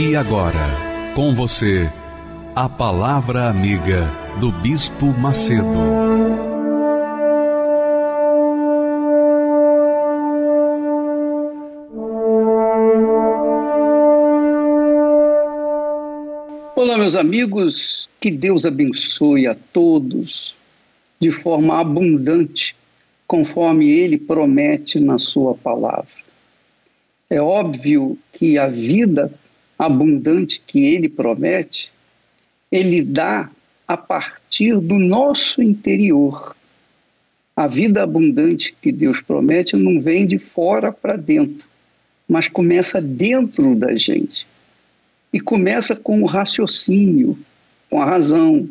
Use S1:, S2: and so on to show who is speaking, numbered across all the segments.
S1: E agora, com você, a Palavra Amiga do Bispo Macedo.
S2: Olá, meus amigos, que Deus abençoe a todos de forma abundante, conforme Ele promete na Sua palavra. É óbvio que a vida abundante que ele promete, ele dá a partir do nosso interior. A vida abundante que Deus promete não vem de fora para dentro, mas começa dentro da gente. E começa com o raciocínio, com a razão,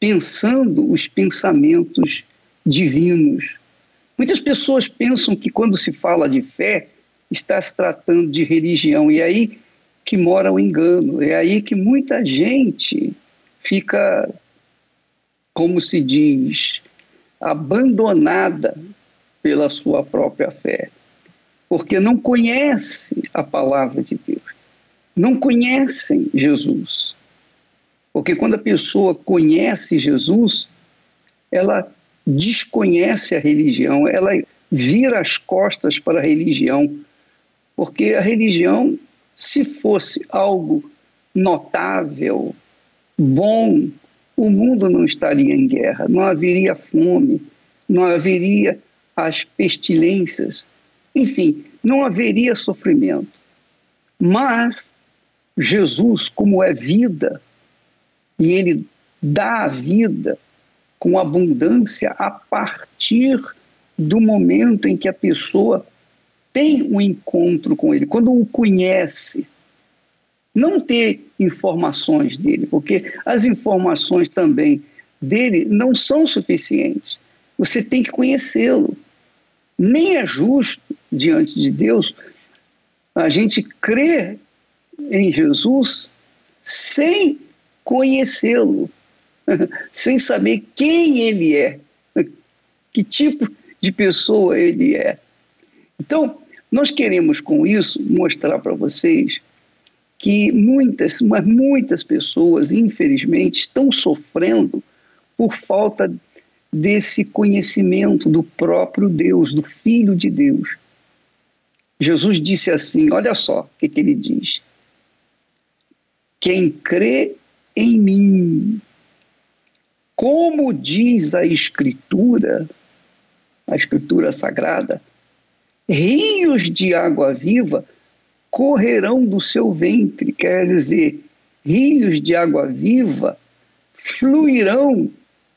S2: pensando os pensamentos divinos. Muitas pessoas pensam que quando se fala de fé, está se tratando de religião, e aí que mora o engano. É aí que muita gente fica, como se diz, abandonada pela sua própria fé, porque não conhece a palavra de Deus, não conhecem Jesus. Porque quando a pessoa conhece Jesus, ela desconhece a religião, ela vira as costas para a religião, porque a religião se fosse algo notável, bom, o mundo não estaria em guerra, não haveria fome, não haveria as pestilências, enfim, não haveria sofrimento. Mas Jesus, como é vida, e ele dá a vida com abundância a partir do momento em que a pessoa tem um encontro com ele, quando o conhece, não ter informações dele, porque as informações também dele não são suficientes. Você tem que conhecê-lo. Nem é justo diante de Deus a gente crer em Jesus sem conhecê-lo, sem saber quem ele é, que tipo de pessoa ele é. Então, nós queremos com isso mostrar para vocês que muitas, mas muitas pessoas, infelizmente, estão sofrendo por falta desse conhecimento do próprio Deus, do Filho de Deus. Jesus disse assim: olha só o que, que ele diz. Quem crê em mim, como diz a Escritura, a Escritura Sagrada, rios de água viva correrão do seu ventre, quer dizer, rios de água viva fluirão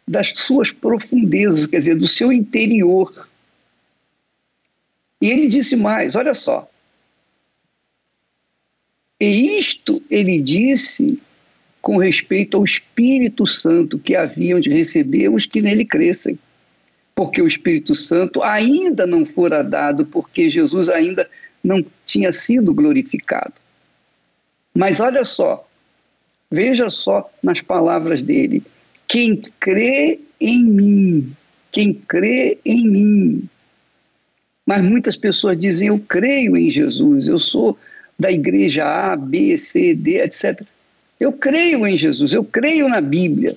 S2: das suas profundezas, quer dizer, do seu interior. E ele disse mais: olha só. E isto ele disse com respeito ao Espírito Santo que haviam de receber os que nele crescem porque o Espírito Santo ainda não fora dado, porque Jesus ainda não tinha sido glorificado. Mas olha só, veja só nas palavras dele: quem crê em mim, quem crê em mim. Mas muitas pessoas dizem: eu creio em Jesus, eu sou da igreja A, B, C, D, etc. Eu creio em Jesus, eu creio na Bíblia.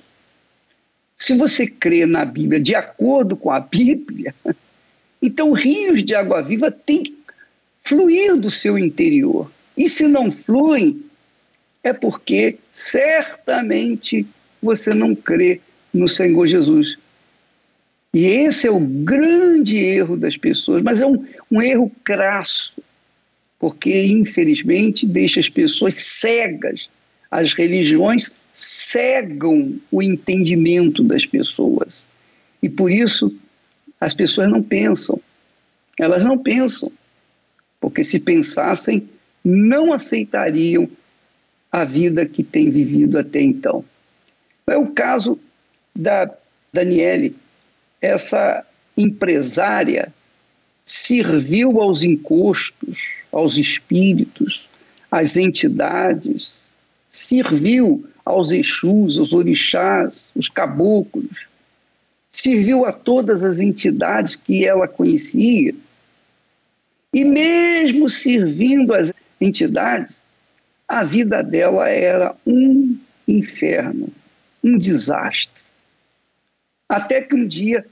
S2: Se você crê na Bíblia de acordo com a Bíblia, então rios de água viva têm que fluir do seu interior. E se não fluem, é porque certamente você não crê no Senhor Jesus. E esse é o grande erro das pessoas, mas é um, um erro crasso, porque infelizmente deixa as pessoas cegas às religiões cegam o entendimento das pessoas. E por isso as pessoas não pensam. Elas não pensam. porque se pensassem, não aceitariam a vida que tem vivido até então. É o caso da Daniele, essa empresária serviu aos encostos, aos espíritos, às entidades, serviu aos Exus, aos orixás, os caboclos, serviu a todas as entidades que ela conhecia. E mesmo servindo as entidades, a vida dela era um inferno, um desastre. Até que um dia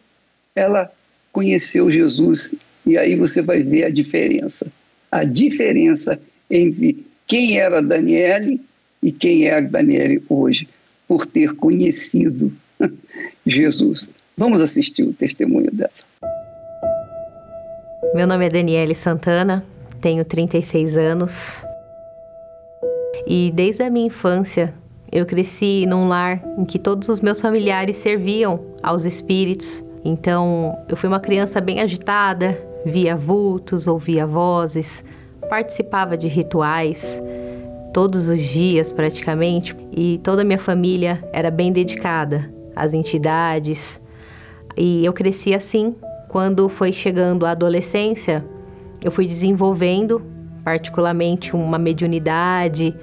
S2: ela conheceu Jesus e aí você vai ver a diferença. A diferença entre quem era Daniele e quem é a Daniele hoje, por ter conhecido Jesus. Vamos assistir o testemunho dela.
S3: Meu nome é Daniele Santana, tenho 36 anos. E desde a minha infância, eu cresci num lar em que todos os meus familiares serviam aos espíritos. Então, eu fui uma criança bem agitada, via vultos, ouvia vozes, participava de rituais todos os dias praticamente, e toda a minha família era bem dedicada às entidades. E eu cresci assim. Quando foi chegando a adolescência, eu fui desenvolvendo particularmente uma mediunidade,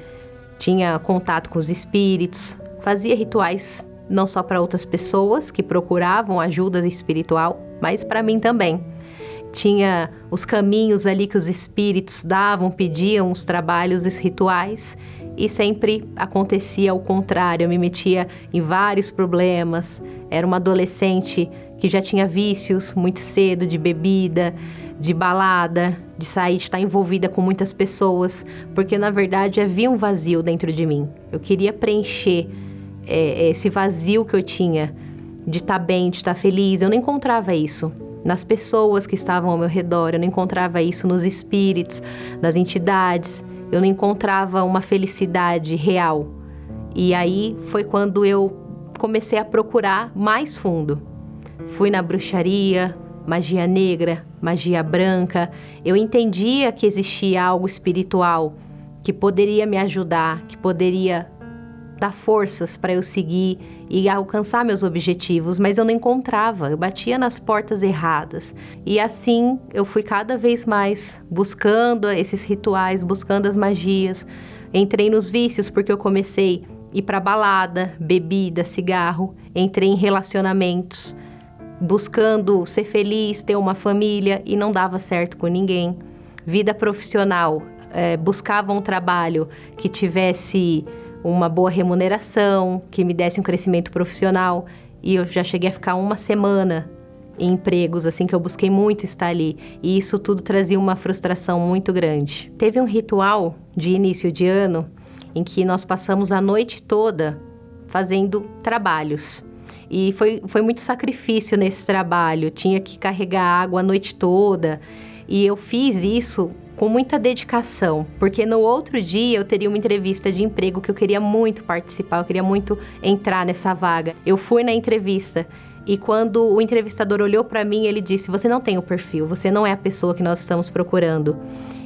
S3: tinha contato com os espíritos, fazia rituais não só para outras pessoas que procuravam ajuda espiritual, mas para mim também tinha os caminhos ali que os espíritos davam, pediam os trabalhos, os rituais, e sempre acontecia o contrário. Eu me metia em vários problemas. Era uma adolescente que já tinha vícios muito cedo de bebida, de balada, de sair, de estar envolvida com muitas pessoas, porque na verdade havia um vazio dentro de mim. Eu queria preencher é, esse vazio que eu tinha de estar bem, de estar feliz. Eu não encontrava isso nas pessoas que estavam ao meu redor, eu não encontrava isso nos espíritos, nas entidades, eu não encontrava uma felicidade real. E aí foi quando eu comecei a procurar mais fundo. Fui na bruxaria, magia negra, magia branca. Eu entendia que existia algo espiritual que poderia me ajudar, que poderia dar forças para eu seguir e alcançar meus objetivos, mas eu não encontrava, eu batia nas portas erradas. E assim eu fui cada vez mais buscando esses rituais, buscando as magias. Entrei nos vícios porque eu comecei a ir para balada, bebida, cigarro, entrei em relacionamentos, buscando ser feliz, ter uma família e não dava certo com ninguém. Vida profissional, é, buscava um trabalho que tivesse uma boa remuneração, que me desse um crescimento profissional. E eu já cheguei a ficar uma semana em empregos, assim, que eu busquei muito estar ali. E isso tudo trazia uma frustração muito grande. Teve um ritual de início de ano em que nós passamos a noite toda fazendo trabalhos. E foi, foi muito sacrifício nesse trabalho. tinha que carregar água a noite toda. E eu fiz isso com muita dedicação, porque no outro dia eu teria uma entrevista de emprego que eu queria muito participar, eu queria muito entrar nessa vaga. Eu fui na entrevista e quando o entrevistador olhou para mim, ele disse: Você não tem o perfil, você não é a pessoa que nós estamos procurando.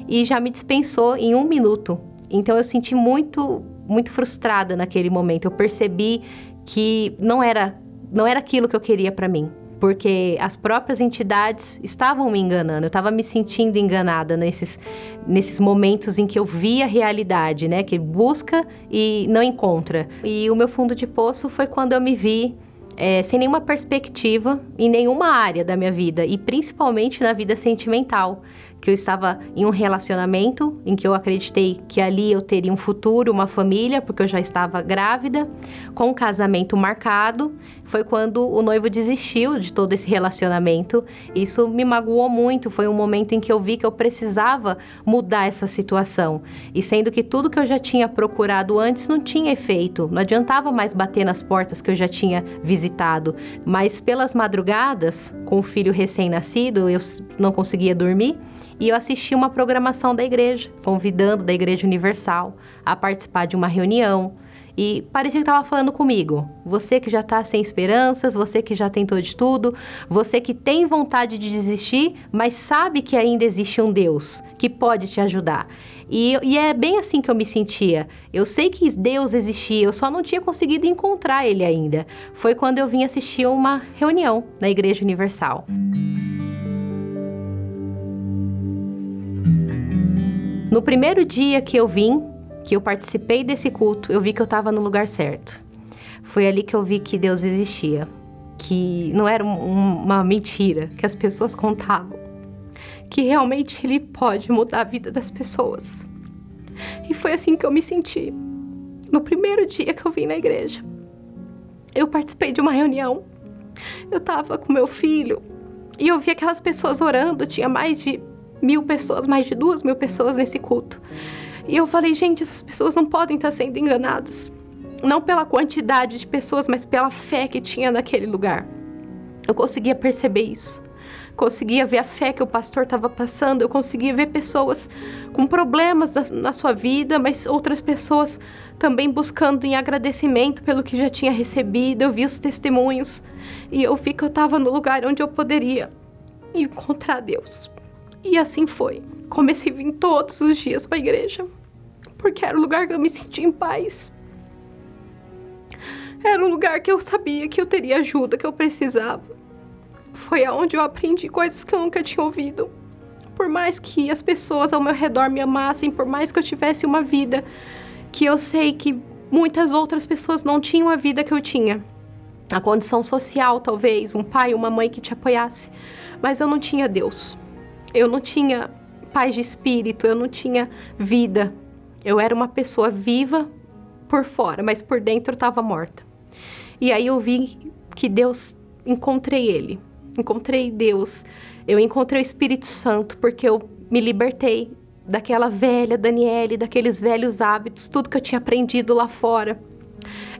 S3: E já me dispensou em um minuto. Então eu senti muito, muito frustrada naquele momento. Eu percebi que não era, não era aquilo que eu queria para mim porque as próprias entidades estavam me enganando, eu estava me sentindo enganada nesses, nesses momentos em que eu via a realidade, né? Que busca e não encontra. E o meu fundo de poço foi quando eu me vi é, sem nenhuma perspectiva em nenhuma área da minha vida e principalmente na vida sentimental que eu estava em um relacionamento em que eu acreditei que ali eu teria um futuro, uma família, porque eu já estava grávida, com um casamento marcado. Foi quando o noivo desistiu de todo esse relacionamento. Isso me magoou muito. Foi um momento em que eu vi que eu precisava mudar essa situação. E sendo que tudo que eu já tinha procurado antes não tinha efeito, não adiantava mais bater nas portas que eu já tinha visitado. Mas pelas madrugadas, com o filho recém-nascido, eu não conseguia dormir e eu assisti uma programação da igreja, convidando da Igreja Universal a participar de uma reunião. E parecia que estava falando comigo. Você que já está sem esperanças, você que já tentou de tudo, você que tem vontade de desistir, mas sabe que ainda existe um Deus que pode te ajudar. E, e, é bem assim que eu me sentia. Eu sei que Deus existia, eu só não tinha conseguido encontrar ele ainda. Foi quando eu vim assistir uma reunião na Igreja Universal. No primeiro dia que eu vim, que eu participei desse culto, eu vi que eu estava no lugar certo. Foi ali que eu vi que Deus existia, que não era um, uma mentira que as pessoas contavam, que realmente Ele pode mudar a vida das pessoas. E foi assim que eu me senti. No primeiro dia que eu vim na igreja, eu participei de uma reunião. Eu estava com meu filho e eu vi aquelas pessoas orando. Tinha mais de mil pessoas, mais de duas mil pessoas nesse culto. E eu falei, gente, essas pessoas não podem estar sendo enganadas. Não pela quantidade de pessoas, mas pela fé que tinha naquele lugar. Eu conseguia perceber isso. Conseguia ver a fé que o pastor estava passando, eu conseguia ver pessoas com problemas na, na sua vida, mas outras pessoas também buscando em agradecimento pelo que já tinha recebido. Eu vi os testemunhos e eu vi que eu estava no lugar onde eu poderia encontrar Deus. E assim foi. Comecei a vir todos os dias para a igreja, porque era o lugar que eu me sentia em paz. Era um lugar que eu sabia que eu teria ajuda que eu precisava. Foi aonde eu aprendi coisas que eu nunca tinha ouvido. Por mais que as pessoas ao meu redor me amassem, por mais que eu tivesse uma vida que eu sei que muitas outras pessoas não tinham a vida que eu tinha. A condição social, talvez, um pai, uma mãe que te apoiasse. Mas eu não tinha Deus. Eu não tinha paz de espírito, eu não tinha vida. Eu era uma pessoa viva por fora, mas por dentro estava morta. E aí eu vi que Deus, encontrei Ele, encontrei Deus, eu encontrei o Espírito Santo, porque eu me libertei daquela velha Daniele, daqueles velhos hábitos, tudo que eu tinha aprendido lá fora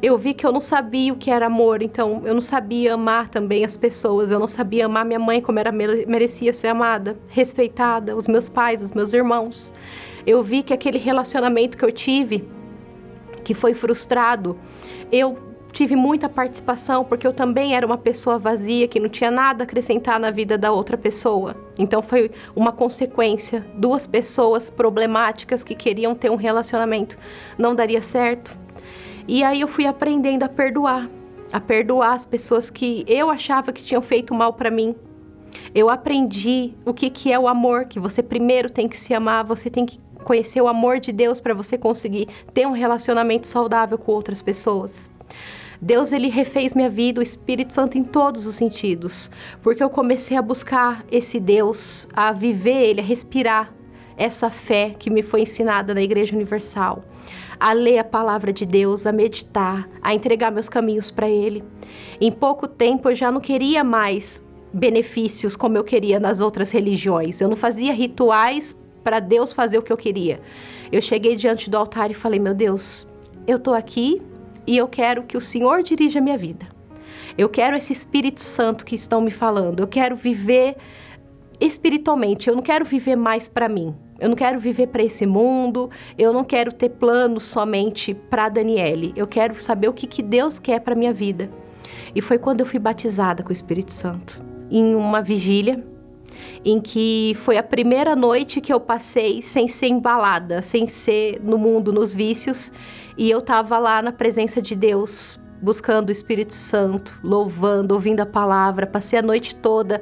S3: eu vi que eu não sabia o que era amor, então eu não sabia amar também as pessoas, eu não sabia amar minha mãe como ela merecia ser amada, respeitada, os meus pais, os meus irmãos. Eu vi que aquele relacionamento que eu tive, que foi frustrado, eu tive muita participação porque eu também era uma pessoa vazia que não tinha nada a acrescentar na vida da outra pessoa. Então foi uma consequência, duas pessoas problemáticas que queriam ter um relacionamento, não daria certo. E aí eu fui aprendendo a perdoar, a perdoar as pessoas que eu achava que tinham feito mal para mim. Eu aprendi o que, que é o amor, que você primeiro tem que se amar, você tem que conhecer o amor de Deus para você conseguir ter um relacionamento saudável com outras pessoas. Deus ele refez minha vida, o Espírito Santo em todos os sentidos, porque eu comecei a buscar esse Deus, a viver ele, a respirar essa fé que me foi ensinada na Igreja Universal a ler a palavra de Deus, a meditar, a entregar meus caminhos para Ele. Em pouco tempo eu já não queria mais benefícios como eu queria nas outras religiões. Eu não fazia rituais para Deus fazer o que eu queria. Eu cheguei diante do altar e falei: Meu Deus, eu estou aqui e eu quero que o Senhor dirija a minha vida. Eu quero esse Espírito Santo que estão me falando. Eu quero viver espiritualmente. Eu não quero viver mais para mim. Eu não quero viver para esse mundo, eu não quero ter planos somente para Daniele. Eu quero saber o que, que Deus quer para minha vida. E foi quando eu fui batizada com o Espírito Santo, em uma vigília, em que foi a primeira noite que eu passei sem ser embalada, sem ser no mundo, nos vícios, e eu estava lá na presença de Deus, buscando o Espírito Santo, louvando, ouvindo a palavra. Passei a noite toda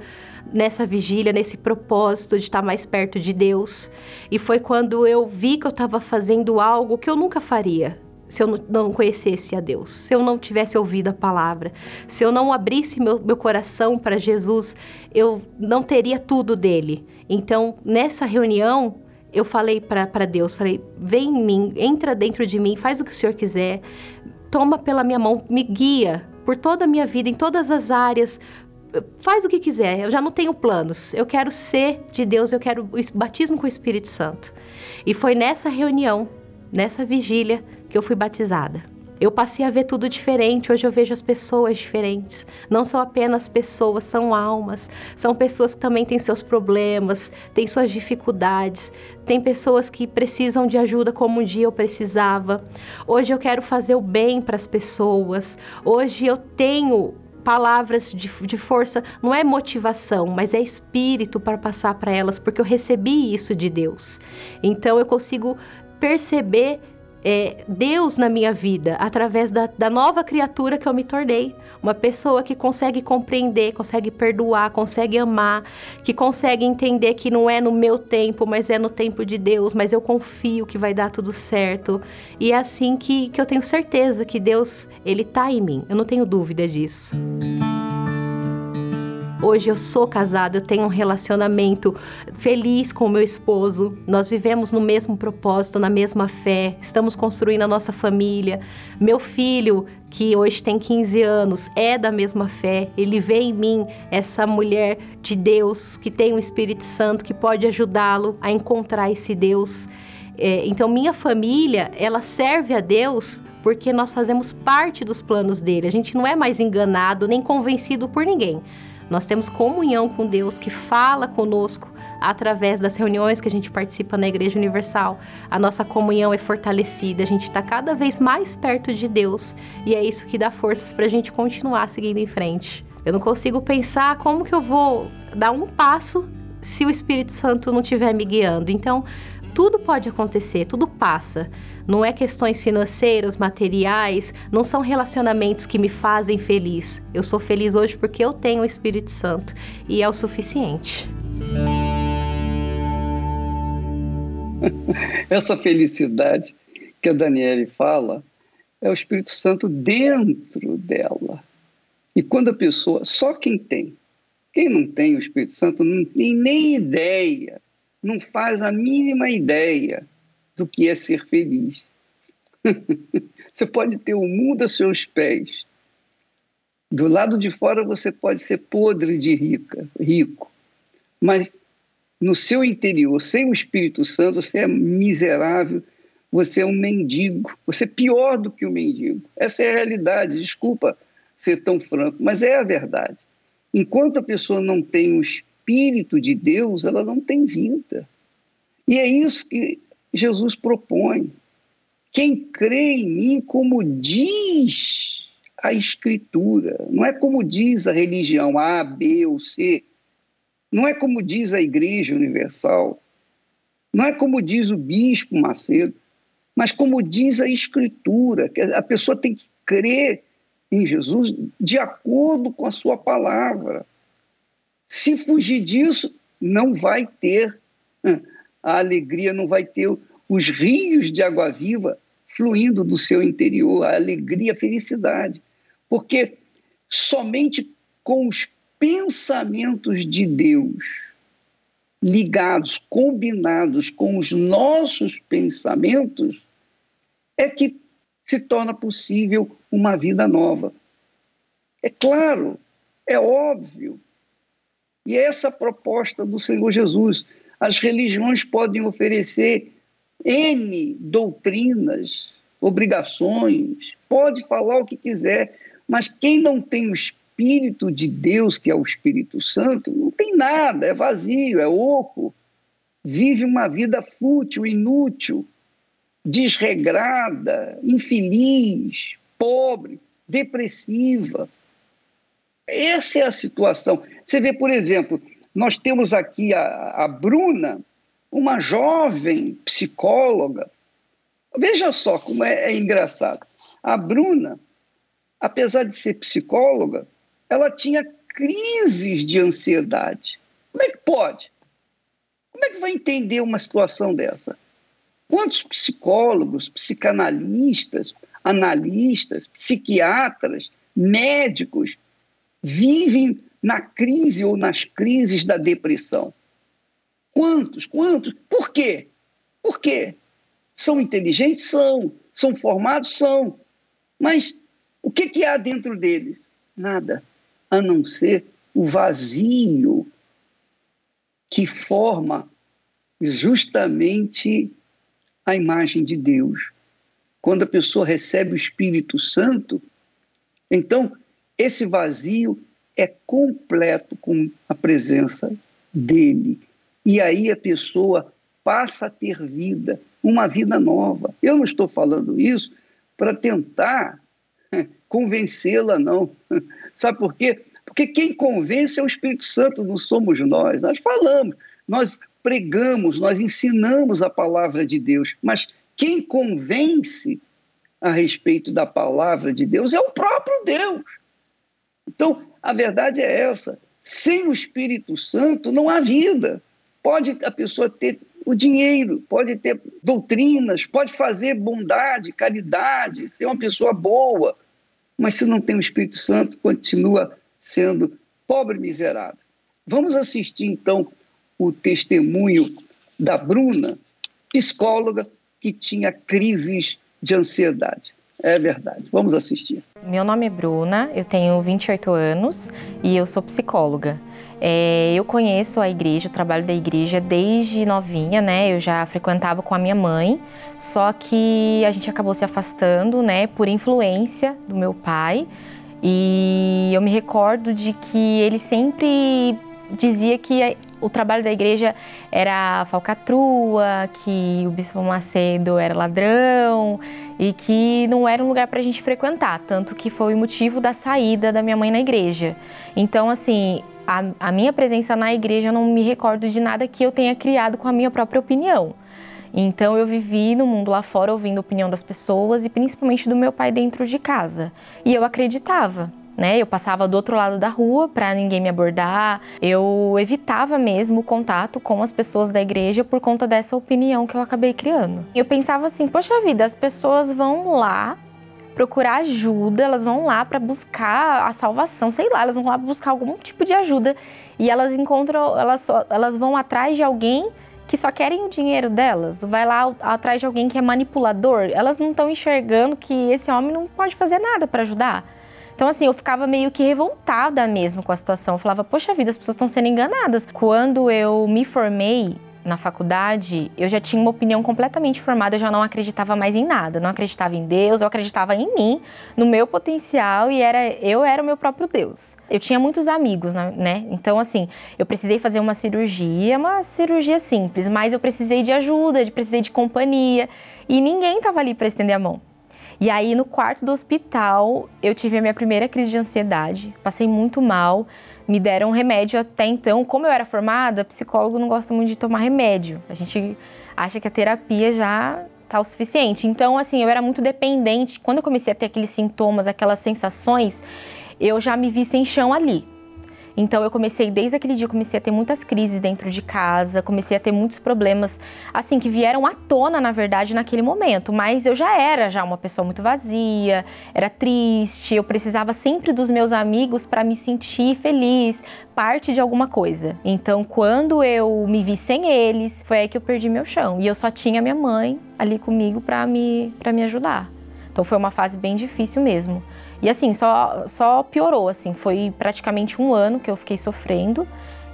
S3: nessa vigília, nesse propósito de estar mais perto de Deus. E foi quando eu vi que eu estava fazendo algo que eu nunca faria se eu não conhecesse a Deus, se eu não tivesse ouvido a palavra, se eu não abrisse meu, meu coração para Jesus, eu não teria tudo dele. Então, nessa reunião, eu falei para Deus, falei, vem em mim, entra dentro de mim, faz o que o Senhor quiser, toma pela minha mão, me guia por toda a minha vida, em todas as áreas, faz o que quiser, eu já não tenho planos. Eu quero ser de Deus, eu quero o batismo com o Espírito Santo. E foi nessa reunião, nessa vigília, que eu fui batizada. Eu passei a ver tudo diferente. Hoje eu vejo as pessoas diferentes. Não são apenas pessoas, são almas. São pessoas que também têm seus problemas, têm suas dificuldades. Tem pessoas que precisam de ajuda como um dia eu precisava. Hoje eu quero fazer o bem para as pessoas. Hoje eu tenho palavras de, de força, não é motivação, mas é espírito para passar para elas, porque eu recebi isso de Deus. Então eu consigo perceber é, Deus na minha vida através da, da, nova criatura que eu me tornei. Uma pessoa que consegue compreender, consegue perdoar, consegue amar, que consegue entender que não é no meu tempo, mas é no tempo de Deus, mas eu confio que vai dar tudo certo. E é assim que, que eu tenho certeza que Deus, Ele está em mim. Eu não tenho dúvida disso. Hoje eu sou casada, eu tenho um relacionamento feliz com o meu esposo. Nós vivemos no mesmo propósito, na mesma fé. Estamos construindo a nossa família. Meu filho, que hoje tem 15 anos, é da mesma fé. Ele vê em mim essa mulher de Deus que tem o um Espírito Santo que pode ajudá-lo a encontrar esse Deus. É, então minha família, ela serve a Deus porque nós fazemos parte dos planos dele. A gente não é mais enganado nem convencido por ninguém. Nós temos comunhão com Deus que fala conosco através das reuniões que a gente participa na Igreja Universal. A nossa comunhão é fortalecida, a gente está cada vez mais perto de Deus e é isso que dá forças para a gente continuar seguindo em frente. Eu não consigo pensar como que eu vou dar um passo se o Espírito Santo não estiver me guiando. Então, tudo pode acontecer, tudo passa. Não é questões financeiras, materiais, não são relacionamentos que me fazem feliz. Eu sou feliz hoje porque eu tenho o Espírito Santo e é o suficiente.
S2: Essa felicidade que a Daniele fala é o Espírito Santo dentro dela. E quando a pessoa, só quem tem, quem não tem o Espírito Santo não tem nem ideia não faz a mínima ideia do que é ser feliz. você pode ter o mundo a seus pés. Do lado de fora você pode ser podre de rica, rico. Mas no seu interior, sem o Espírito Santo, você é miserável, você é um mendigo, você é pior do que um mendigo. Essa é a realidade, desculpa ser tão franco, mas é a verdade. Enquanto a pessoa não tem o Espírito Espírito de Deus, ela não tem vida. E é isso que Jesus propõe. Quem crê em mim, como diz a Escritura, não é como diz a religião A, B ou C, não é como diz a Igreja Universal, não é como diz o Bispo Macedo, mas como diz a Escritura, que a pessoa tem que crer em Jesus de acordo com a sua palavra. Se fugir disso, não vai ter a alegria, não vai ter os rios de água viva fluindo do seu interior, a alegria, a felicidade. Porque somente com os pensamentos de Deus ligados, combinados com os nossos pensamentos, é que se torna possível uma vida nova. É claro, é óbvio e essa proposta do Senhor Jesus. As religiões podem oferecer N doutrinas, obrigações, pode falar o que quiser, mas quem não tem o Espírito de Deus, que é o Espírito Santo, não tem nada, é vazio, é oco, vive uma vida fútil, inútil, desregrada, infeliz, pobre, depressiva. Essa é a situação. Você vê, por exemplo, nós temos aqui a, a Bruna, uma jovem psicóloga. Veja só como é, é engraçado. A Bruna, apesar de ser psicóloga, ela tinha crises de ansiedade. Como é que pode? Como é que vai entender uma situação dessa? Quantos psicólogos, psicanalistas, analistas, psiquiatras, médicos vivem na crise ou nas crises da depressão. Quantos? Quantos? Por quê? Por quê? São inteligentes? São. São formados? São. Mas o que, que há dentro deles? Nada, a não ser o vazio que forma justamente a imagem de Deus. quando a pessoa recebe o Espírito Santo, então esse vazio é completo com a presença dele. E aí a pessoa passa a ter vida, uma vida nova. Eu não estou falando isso para tentar convencê-la, não. Sabe por quê? Porque quem convence é o Espírito Santo, não somos nós. Nós falamos, nós pregamos, nós ensinamos a palavra de Deus, mas quem convence a respeito da palavra de Deus é o próprio Deus. Então, a verdade é essa: sem o Espírito Santo não há vida. Pode a pessoa ter o dinheiro, pode ter doutrinas, pode fazer bondade, caridade, ser uma pessoa boa, mas se não tem o Espírito Santo, continua sendo pobre miserável. Vamos assistir então o testemunho da Bruna, psicóloga que tinha crises de ansiedade. É verdade. Vamos assistir.
S4: Meu nome é Bruna, eu tenho 28 anos e eu sou psicóloga. É, eu conheço a igreja, o trabalho da igreja desde novinha, né? Eu já frequentava com a minha mãe, só que a gente acabou se afastando, né, por influência do meu pai. E eu me recordo de que ele sempre dizia que o trabalho da igreja era falcatrua, que o bispo Macedo era ladrão e que não era um lugar para a gente frequentar, tanto que foi o motivo da saída da minha mãe na igreja. Então, assim, a, a minha presença na igreja eu não me recordo de nada que eu tenha criado com a minha própria opinião. Então eu vivi no mundo lá fora ouvindo a opinião das pessoas e principalmente do meu pai dentro de casa. E eu acreditava né? Eu passava do outro lado da rua para ninguém me abordar. Eu evitava mesmo o contato com as pessoas da igreja por conta dessa opinião que eu acabei criando. Eu pensava assim, poxa vida, as pessoas vão lá procurar ajuda, elas vão lá para buscar a salvação, sei lá, elas vão lá buscar algum tipo de ajuda e elas encontram, elas, só, elas vão atrás de alguém que só querem o dinheiro delas, vai lá atrás de alguém que é manipulador, elas não estão enxergando que esse homem não pode fazer nada para ajudar. Então, assim, eu ficava meio que revoltada mesmo com a situação. Eu falava, poxa vida, as pessoas estão sendo enganadas. Quando eu me formei na faculdade, eu já tinha uma opinião completamente formada, eu já não acreditava mais em nada, não acreditava em Deus, eu acreditava em mim, no meu potencial e era eu era o meu próprio Deus. Eu tinha muitos amigos, né? Então assim, eu precisei fazer uma cirurgia, uma cirurgia simples, mas eu precisei de ajuda, precisei de companhia e ninguém estava ali para estender a mão. E aí, no quarto do hospital, eu tive a minha primeira crise de ansiedade. Passei muito mal. Me deram um remédio até então. Como eu era formada, psicólogo não gosta muito de tomar remédio. A gente acha que a terapia já tá o suficiente. Então, assim, eu era muito dependente. Quando eu comecei a ter aqueles sintomas, aquelas sensações, eu já me vi sem chão ali. Então eu comecei, desde aquele dia, comecei a ter muitas crises dentro de casa, comecei a ter muitos problemas, assim, que vieram à tona, na verdade, naquele momento. Mas eu já era já uma pessoa muito vazia, era triste, eu precisava sempre dos meus amigos para me sentir feliz, parte de alguma coisa. Então, quando eu me vi sem eles, foi aí que eu perdi meu chão. E eu só tinha minha mãe ali comigo para me, pra me ajudar. Então foi uma fase bem difícil mesmo. E assim, só, só piorou, assim, foi praticamente um ano que eu fiquei sofrendo.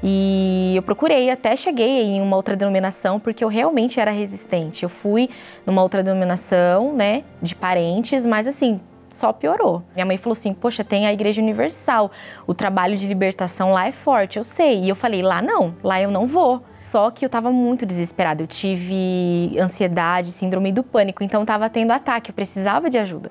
S4: E eu procurei, até cheguei em uma outra denominação, porque eu realmente era resistente. Eu fui numa outra denominação, né, de parentes, mas assim, só piorou. Minha mãe falou assim: Poxa, tem a Igreja Universal, o trabalho de libertação lá é forte, eu sei. E eu falei: Lá não, lá eu não vou. Só que eu tava muito desesperada, eu tive ansiedade, síndrome do pânico, então tava tendo ataque, eu precisava de ajuda.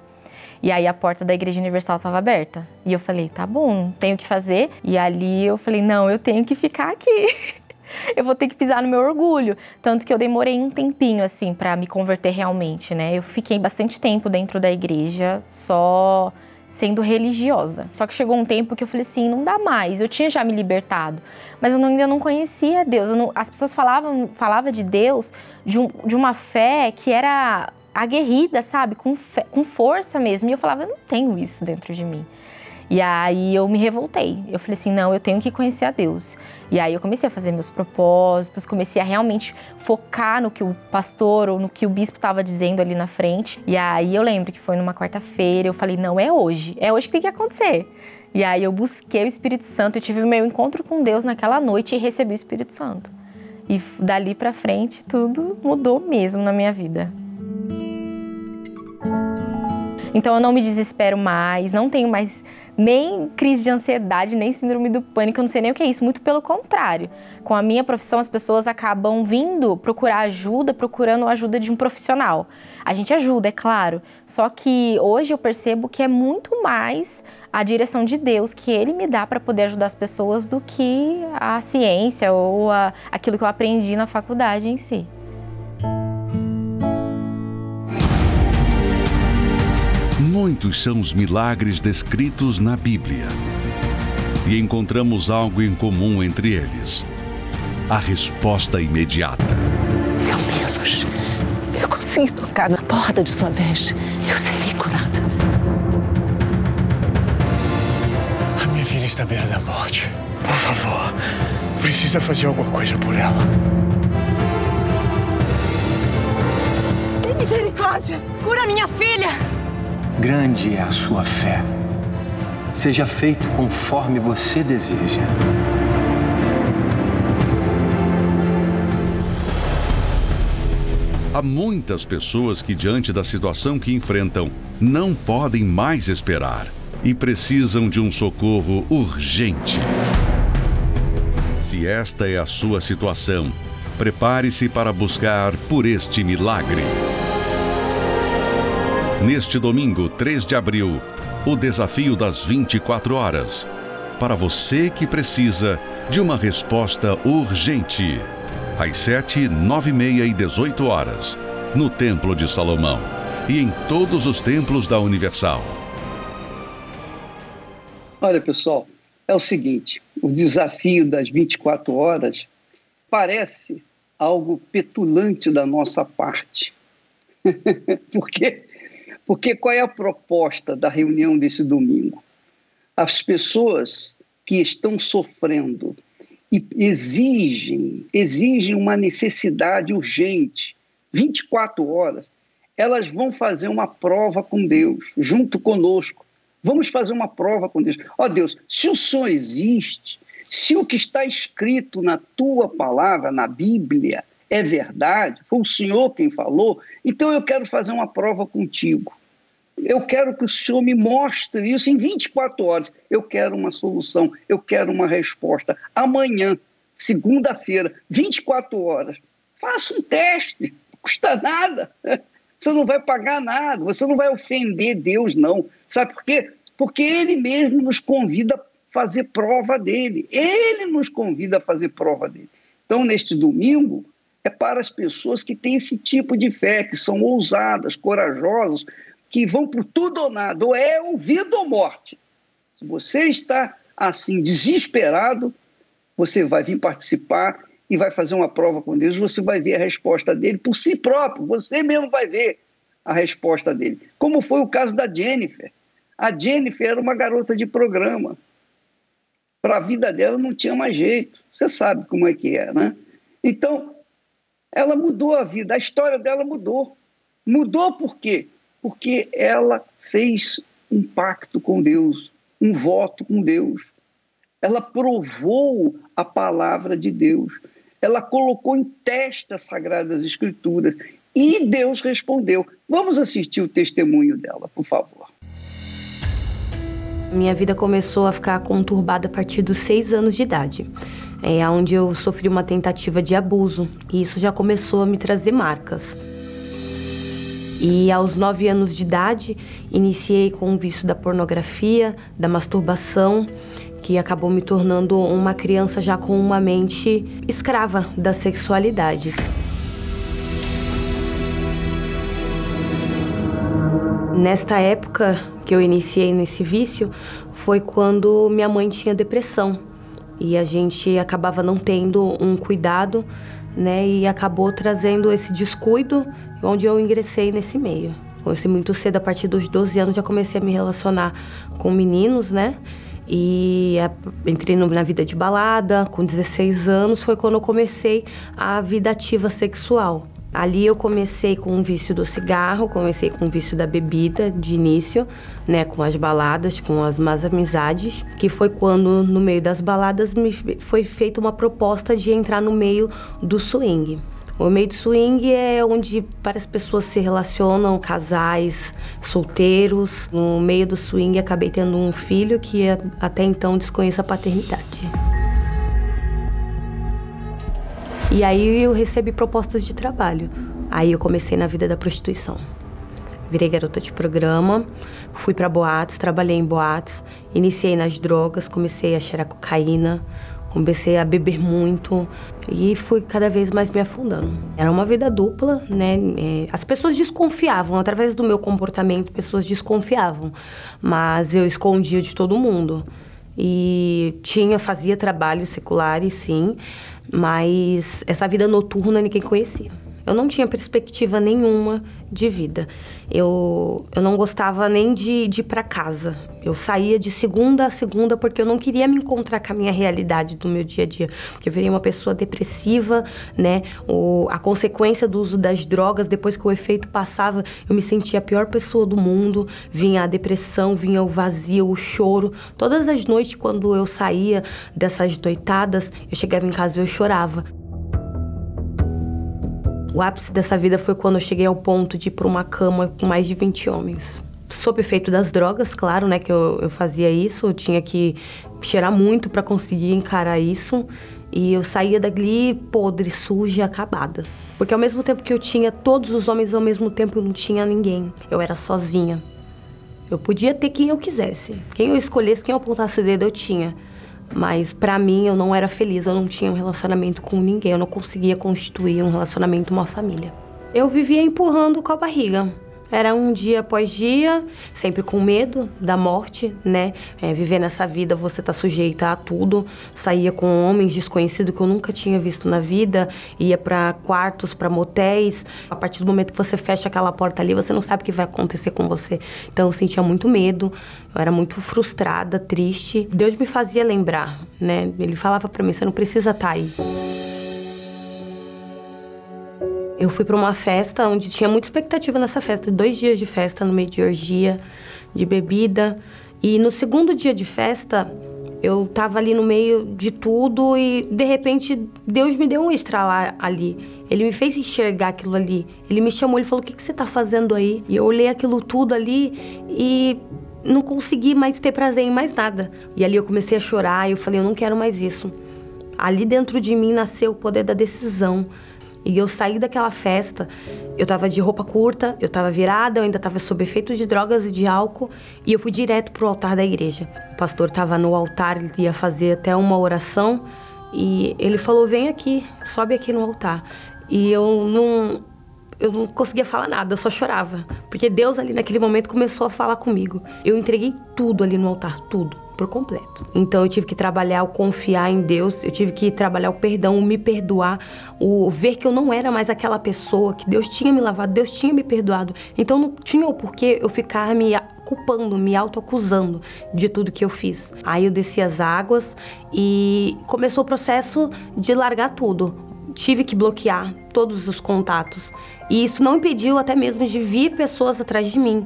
S4: E aí a porta da Igreja Universal estava aberta. E eu falei, tá bom, tenho que fazer. E ali eu falei, não, eu tenho que ficar aqui. eu vou ter que pisar no meu orgulho. Tanto que eu demorei um tempinho, assim, para me converter realmente, né? Eu fiquei bastante tempo dentro da igreja, só sendo religiosa. Só que chegou um tempo que eu falei assim, não dá mais. Eu tinha já me libertado, mas eu não, ainda não conhecia Deus. Não, as pessoas falavam, falavam de Deus de, um, de uma fé que era aguerrida, sabe? Com, com força mesmo. E eu falava, eu não tenho isso dentro de mim. E aí eu me revoltei. Eu falei assim, não, eu tenho que conhecer a Deus. E aí eu comecei a fazer meus propósitos, comecei a realmente focar no que o pastor ou no que o bispo estava dizendo ali na frente. E aí eu lembro que foi numa quarta-feira, eu falei, não, é hoje. É hoje que tem que acontecer. E aí eu busquei o Espírito Santo, eu tive o meu encontro com Deus naquela noite e recebi o Espírito Santo. E dali para frente tudo mudou mesmo na minha vida. Então eu não me desespero mais, não tenho mais nem crise de ansiedade, nem síndrome do pânico, eu não sei nem o que é isso, muito pelo contrário. Com a minha profissão, as pessoas acabam vindo procurar ajuda, procurando a ajuda de um profissional. A gente ajuda, é claro, só que hoje eu percebo que é muito mais a direção de Deus que Ele me dá para poder ajudar as pessoas do que a ciência ou a, aquilo que eu aprendi na faculdade em si.
S1: Muitos são os milagres descritos na Bíblia. E encontramos algo em comum entre eles: a resposta imediata.
S5: Se ao menos eu conseguir tocar na porta de sua vez, eu serei curada.
S6: A minha filha está à beira da morte. Por favor, precisa fazer alguma coisa por ela.
S7: Tem misericórdia! Cura minha filha!
S8: Grande é a sua fé. Seja feito conforme você deseja.
S1: Há muitas pessoas que, diante da situação que enfrentam, não podem mais esperar e precisam de um socorro urgente. Se esta é a sua situação, prepare-se para buscar por este milagre. Neste domingo, 3 de abril, o desafio das 24 horas. Para você que precisa de uma resposta urgente. Às 7, 9 e meia e 18 horas, no Templo de Salomão e em todos os templos da Universal.
S2: Olha, pessoal, é o seguinte: o desafio das 24 horas parece algo petulante da nossa parte. Porque porque qual é a proposta da reunião desse domingo? As pessoas que estão sofrendo e exigem, exigem uma necessidade urgente, 24 horas, elas vão fazer uma prova com Deus, junto conosco. Vamos fazer uma prova com Deus. Ó oh, Deus, se o Senhor existe, se o que está escrito na tua palavra, na Bíblia, é verdade, foi o Senhor quem falou, então eu quero fazer uma prova contigo. Eu quero que o Senhor me mostre isso em 24 horas. Eu quero uma solução, eu quero uma resposta. Amanhã, segunda-feira, 24 horas. Faça um teste, não custa nada. Você não vai pagar nada, você não vai ofender Deus, não. Sabe por quê? Porque Ele mesmo nos convida a fazer prova dele. Ele nos convida a fazer prova dele. Então, neste domingo, é para as pessoas que têm esse tipo de fé, que são ousadas, corajosas, que vão por tudo ou nada, ou é ou vida ou morte. Se você está assim, desesperado, você vai vir participar e vai fazer uma prova com Deus, você vai ver a resposta dele por si próprio, você mesmo vai ver a resposta dele. Como foi o caso da Jennifer. A Jennifer era uma garota de programa. Para a vida dela não tinha mais jeito. Você sabe como é que é, né? Então, ela mudou a vida, a história dela mudou. Mudou por quê? Porque ela fez um pacto com Deus, um voto com Deus. Ela provou a palavra de Deus. Ela colocou em testa as Sagradas Escrituras. E Deus respondeu. Vamos assistir o testemunho dela, por favor.
S9: Minha vida começou a ficar conturbada a partir dos seis anos de idade é, onde eu sofri uma tentativa de abuso e isso já começou a me trazer marcas. E aos nove anos de idade, iniciei com o vício da pornografia, da masturbação, que acabou me tornando uma criança já com uma mente escrava da sexualidade. Nesta época que eu iniciei nesse vício, foi quando minha mãe tinha depressão e a gente acabava não tendo um cuidado, né? E acabou trazendo esse descuido onde eu ingressei nesse meio. Comecei muito cedo, a partir dos 12 anos já comecei a me relacionar com meninos, né? E entrei na vida de balada, com 16 anos foi quando eu comecei a vida ativa sexual. Ali eu comecei com o vício do cigarro, comecei com o vício da bebida de início, né, com as baladas, com as más amizades, que foi quando no meio das baladas me foi feita uma proposta de entrar no meio do swing O meio de swing é onde várias pessoas se relacionam, casais, solteiros. No meio do swing acabei tendo um filho que até então desconheço a paternidade. E aí eu recebi propostas de trabalho. Aí eu comecei na vida da prostituição. Virei garota de programa, fui para boates, trabalhei em boates, iniciei nas drogas, comecei a cheirar cocaína, comecei a beber muito e fui cada vez mais me afundando. Era uma vida dupla, né? É, as pessoas desconfiavam, através do meu comportamento, pessoas desconfiavam, mas eu escondia de todo mundo. E tinha, fazia trabalhos seculares, sim, mas essa vida noturna ninguém conhecia. Eu não tinha perspectiva nenhuma de vida. Eu, eu não gostava nem de, de ir para casa. Eu saía de segunda a segunda porque eu não queria me encontrar com a minha realidade do meu dia a dia. Porque eu virei uma pessoa depressiva, né? O, a consequência do uso das drogas, depois que o efeito passava, eu me sentia a pior pessoa do mundo. Vinha a depressão, vinha o vazio, o choro. Todas as noites, quando eu saía dessas noitadas, eu chegava em casa e eu chorava. O ápice dessa vida foi quando eu cheguei ao ponto de ir para uma cama com mais de 20 homens. Sob efeito das drogas, claro, né, que eu, eu fazia isso, eu tinha que cheirar muito para conseguir encarar isso. E eu saía dali podre, suja, acabada. Porque ao mesmo tempo que eu tinha todos os homens, ao mesmo tempo eu não tinha ninguém. Eu era sozinha. Eu podia ter quem eu quisesse. Quem eu escolhesse, quem eu apontasse o dedo, eu tinha. Mas para mim eu não era feliz, eu não tinha um relacionamento com ninguém, eu não conseguia constituir um relacionamento, uma família. Eu vivia empurrando com a barriga. Era um dia após dia, sempre com medo da morte, né? É, viver nessa vida você tá sujeita a tudo. Saía com homens desconhecidos que eu nunca tinha visto na vida, ia para quartos, para motéis. A partir do momento que você fecha aquela porta ali, você não sabe o que vai acontecer com você. Então eu sentia muito medo, eu era muito frustrada, triste. Deus me fazia lembrar, né? Ele falava para mim: você não precisa estar tá aí. Eu fui para uma festa onde tinha muita expectativa nessa festa, dois dias de festa no meio de orgia, de bebida. E no segundo dia de festa, eu tava ali no meio de tudo e de repente Deus me deu um estralar ali. Ele me fez enxergar aquilo ali. Ele me chamou, ele falou: "O que que você tá fazendo aí?" E eu olhei aquilo tudo ali e não consegui mais ter prazer em mais nada. E ali eu comecei a chorar eu falei: "Eu não quero mais isso." Ali dentro de mim nasceu o poder da decisão. E eu saí daquela festa, eu tava de roupa curta, eu tava virada, eu ainda tava sob efeitos de drogas e de álcool, e eu fui direto pro altar da igreja. O pastor tava no altar, ele ia fazer até uma oração, e ele falou: "Vem aqui, sobe aqui no altar". E eu não eu não conseguia falar nada, eu só chorava, porque Deus ali naquele momento começou a falar comigo. Eu entreguei tudo ali no altar, tudo por completo. Então eu tive que trabalhar o confiar em Deus, eu tive que trabalhar o perdão, o me perdoar, o ver que eu não era mais aquela pessoa, que Deus tinha me lavado, Deus tinha me perdoado. Então não tinha o porquê eu ficar me culpando, me autoacusando de tudo que eu fiz. Aí eu desci as águas e começou o processo de largar tudo. Tive que bloquear todos os contatos. E isso não impediu até mesmo de vir pessoas atrás de mim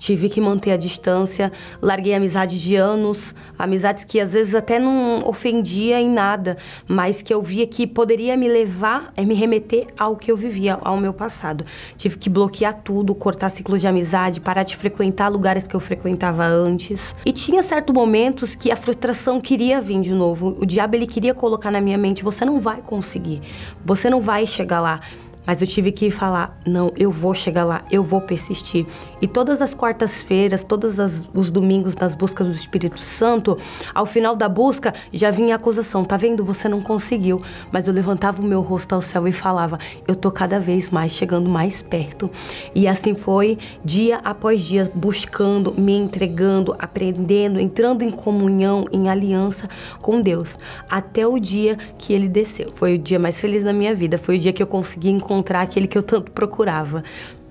S9: tive que manter a distância, larguei amizades de anos, amizades que às vezes até não ofendia em nada, mas que eu via que poderia me levar, me remeter ao que eu vivia, ao meu passado. Tive que bloquear tudo, cortar ciclos de amizade, parar de frequentar lugares que eu frequentava antes. E tinha certos momentos que a frustração queria vir de novo. O diabo ele queria colocar na minha mente: você não vai conseguir, você não vai chegar lá. Mas eu tive que falar: não, eu vou chegar lá, eu vou persistir. E todas as quartas-feiras, todos os domingos nas buscas do Espírito Santo, ao final da busca já vinha a acusação: tá vendo, você não conseguiu. Mas eu levantava o meu rosto ao céu e falava: eu tô cada vez mais chegando mais perto. E assim foi, dia após dia, buscando, me entregando, aprendendo, entrando em comunhão, em aliança com Deus, até o dia que ele desceu. Foi o dia mais feliz da minha vida, foi o dia que eu consegui encontrar encontrar aquele que eu tanto procurava.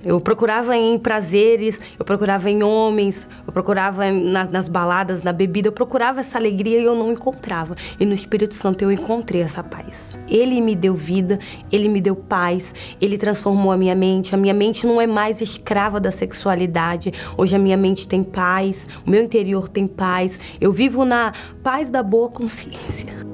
S9: Eu procurava em prazeres, eu procurava em homens, eu procurava na, nas baladas, na bebida, eu procurava essa alegria e eu não encontrava. E no Espírito Santo eu encontrei essa paz. Ele me deu vida, ele me deu paz, ele transformou a minha mente. A minha mente não é mais escrava da sexualidade. Hoje a minha mente tem paz, o meu interior tem paz. Eu vivo na paz da boa consciência.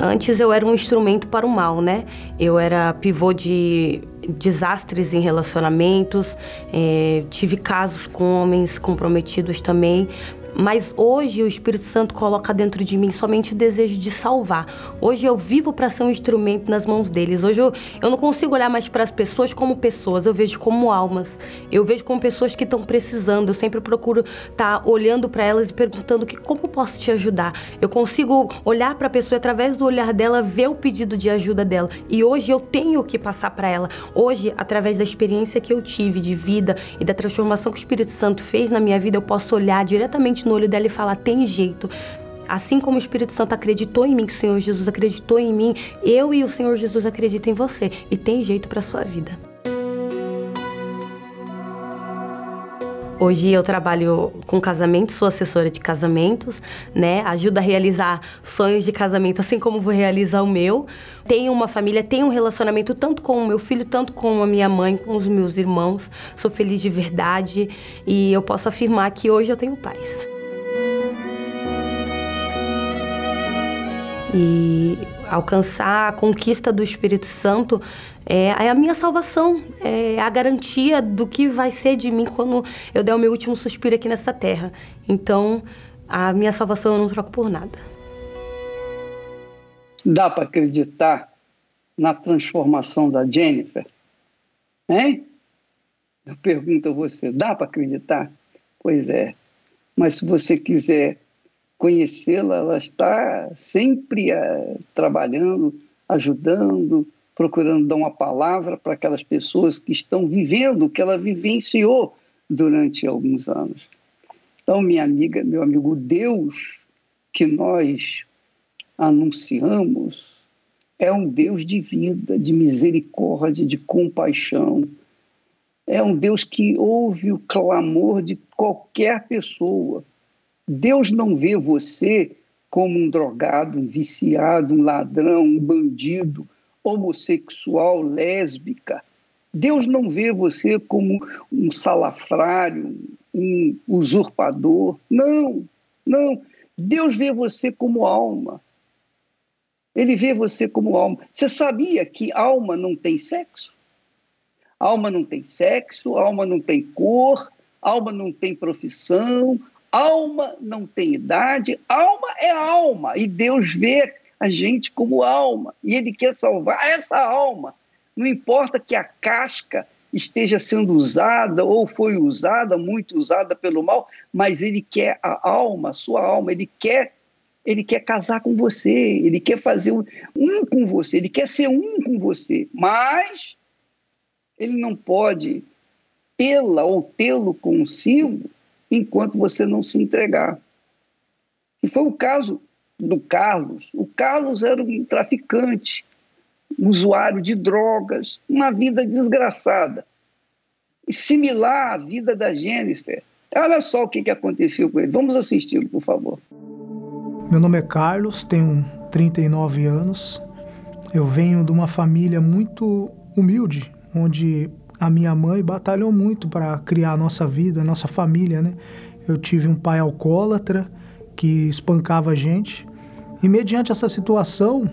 S9: Antes eu era um instrumento para o mal, né? Eu era pivô de desastres em relacionamentos, é, tive casos com homens comprometidos também, mas hoje o Espírito Santo coloca dentro de mim somente o desejo de salvar. Hoje eu vivo para ser um instrumento nas mãos deles. Hoje eu, eu não consigo olhar mais para as pessoas como pessoas, eu vejo como almas. Eu vejo como pessoas que estão precisando. Eu sempre procuro estar tá olhando para elas e perguntando que como posso te ajudar. Eu consigo olhar para a pessoa através do olhar dela ver o pedido de ajuda dela. E hoje eu tenho que passar para ela. Hoje, através da experiência que eu tive de vida e da transformação que o Espírito Santo fez na minha vida, eu posso olhar diretamente no olho dela e falar: tem jeito. Assim como o Espírito Santo acreditou em mim, que o Senhor Jesus acreditou em mim, eu e o Senhor Jesus acreditam em você. E tem jeito para sua vida. Hoje eu trabalho com casamentos, sou assessora de casamentos, né? Ajuda a realizar sonhos de casamento, assim como vou realizar o meu. Tenho uma família, tenho um relacionamento tanto com o meu filho, tanto com a minha mãe, com os meus irmãos. Sou feliz de verdade e eu posso afirmar que hoje eu tenho paz. E alcançar a conquista do Espírito Santo é, é, a minha salvação, é a garantia do que vai ser de mim quando eu der o meu último suspiro aqui nessa terra. Então, a minha salvação eu não troco por nada.
S2: Dá para acreditar na transformação da Jennifer? Hein? Eu pergunto a você, dá para acreditar? Pois é. Mas se você quiser conhecê-la, ela está sempre uh, trabalhando, ajudando, procurando dar uma palavra para aquelas pessoas que estão vivendo o que ela vivenciou durante alguns anos. Então, minha amiga, meu amigo, Deus que nós anunciamos é um Deus de vida, de misericórdia, de compaixão. É um Deus que ouve o clamor de qualquer pessoa Deus não vê você como um drogado, um viciado, um ladrão, um bandido, homossexual, lésbica. Deus não vê você como um salafrário, um usurpador. Não, não. Deus vê você como alma. Ele vê você como alma. Você sabia que alma não tem sexo? Alma não tem sexo, alma não tem cor, alma não tem profissão, Alma não tem idade, alma é alma, e Deus vê a gente como alma, e Ele quer salvar essa alma. Não importa que a casca esteja sendo usada ou foi usada, muito usada pelo mal, mas Ele quer a alma, sua alma, Ele quer ele quer casar com você, ele quer fazer um, um, com você, ele quer ser um com você, mas ele não pode tê-la ou tê-lo consigo enquanto você não se entregar. E foi o caso do Carlos. O Carlos era um traficante, um usuário de drogas, uma vida desgraçada. E similar à vida da Jennifer. Olha só o que, que aconteceu com ele. Vamos assisti-lo, por favor.
S10: Meu nome é Carlos, tenho 39 anos. Eu venho de uma família muito humilde, onde a minha mãe batalhou muito para criar a nossa vida, a nossa família, né? Eu tive um pai alcoólatra que espancava a gente. E mediante essa situação,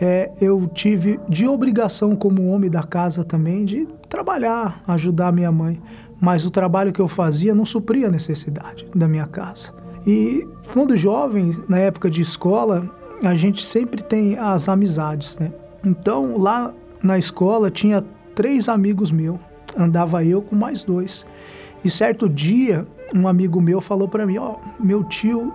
S10: é, eu tive de obrigação como homem da casa também de trabalhar, ajudar minha mãe. Mas o trabalho que eu fazia não supria a necessidade da minha casa. E quando jovem, na época de escola, a gente sempre tem as amizades, né? Então, lá na escola tinha três amigos meus, andava eu com mais dois. E certo dia, um amigo meu falou para mim: Ó, oh, meu tio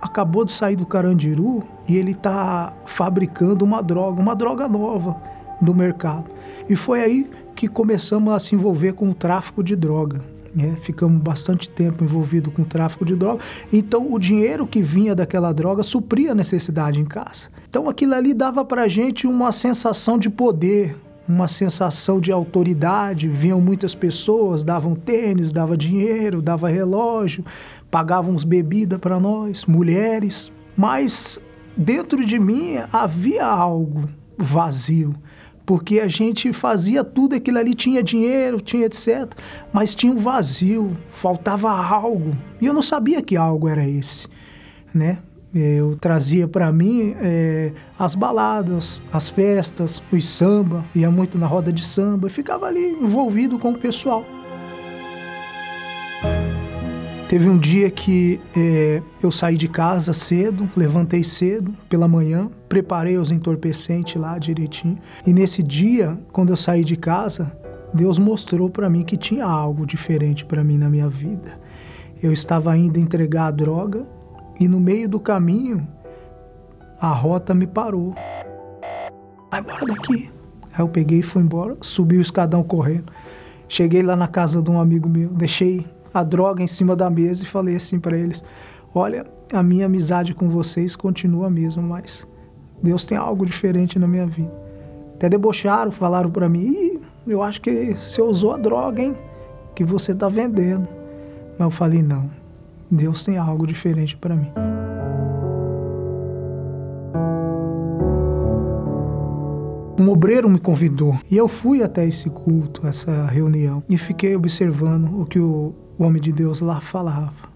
S10: acabou de sair do Carandiru e ele tá fabricando uma droga, uma droga nova do mercado. E foi aí que começamos a se envolver com o tráfico de droga. Né? Ficamos bastante tempo envolvidos com o tráfico de droga. Então, o dinheiro que vinha daquela droga supria a necessidade em casa. Então, aquilo ali dava para gente uma sensação de poder, uma sensação de autoridade. Vinham muitas pessoas, davam tênis, dava dinheiro, dava relógio, pagavam uns bebida para nós, mulheres. Mas dentro de mim havia algo vazio, porque a gente fazia tudo aquilo ali, tinha dinheiro, tinha etc, mas tinha um vazio, faltava algo. E eu não sabia que algo era esse, né? Eu trazia para mim é, as baladas, as festas, os samba, ia muito na roda de samba e ficava ali envolvido com o pessoal. Teve um dia que é, eu saí de casa cedo, levantei cedo pela manhã, preparei os entorpecentes lá direitinho. E nesse dia, quando eu saí de casa, Deus mostrou para mim que tinha algo diferente para mim na minha vida. Eu estava indo entregar a droga e no meio do caminho a rota me parou. Vai embora daqui. Aí eu peguei e fui embora, subi o escadão correndo. Cheguei lá na casa de um amigo meu, deixei a droga em cima da mesa e falei assim para eles: Olha, a minha amizade com vocês continua a mesma, mas Deus tem algo diferente na minha vida. Até debocharam, falaram para mim: Eu acho que você usou a droga, hein? Que você tá vendendo. Mas eu falei: Não, Deus tem algo diferente para mim. Um obreiro me convidou e eu fui até esse culto, essa reunião, e fiquei observando o que o homem de Deus lá falava.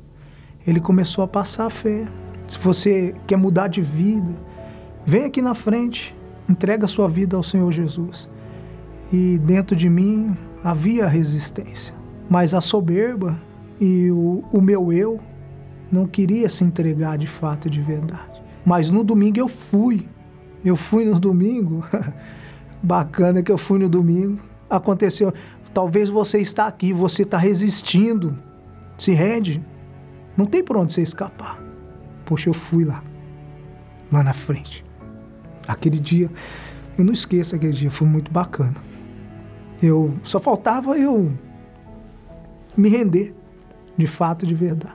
S10: Ele começou a passar a fé. Se você quer mudar de vida, vem aqui na frente, entrega sua vida ao Senhor Jesus. E dentro de mim havia resistência, mas a soberba e o, o meu eu não queria se entregar de fato e de verdade. Mas no domingo eu fui. Eu fui no domingo. Bacana que eu fui no domingo. Aconteceu. Talvez você está aqui, você está resistindo. Se rende. Não tem por onde você escapar. Poxa, eu fui lá. Lá na frente. Aquele dia, eu não esqueço aquele dia, foi muito bacana. Eu só faltava eu me render de fato, de verdade.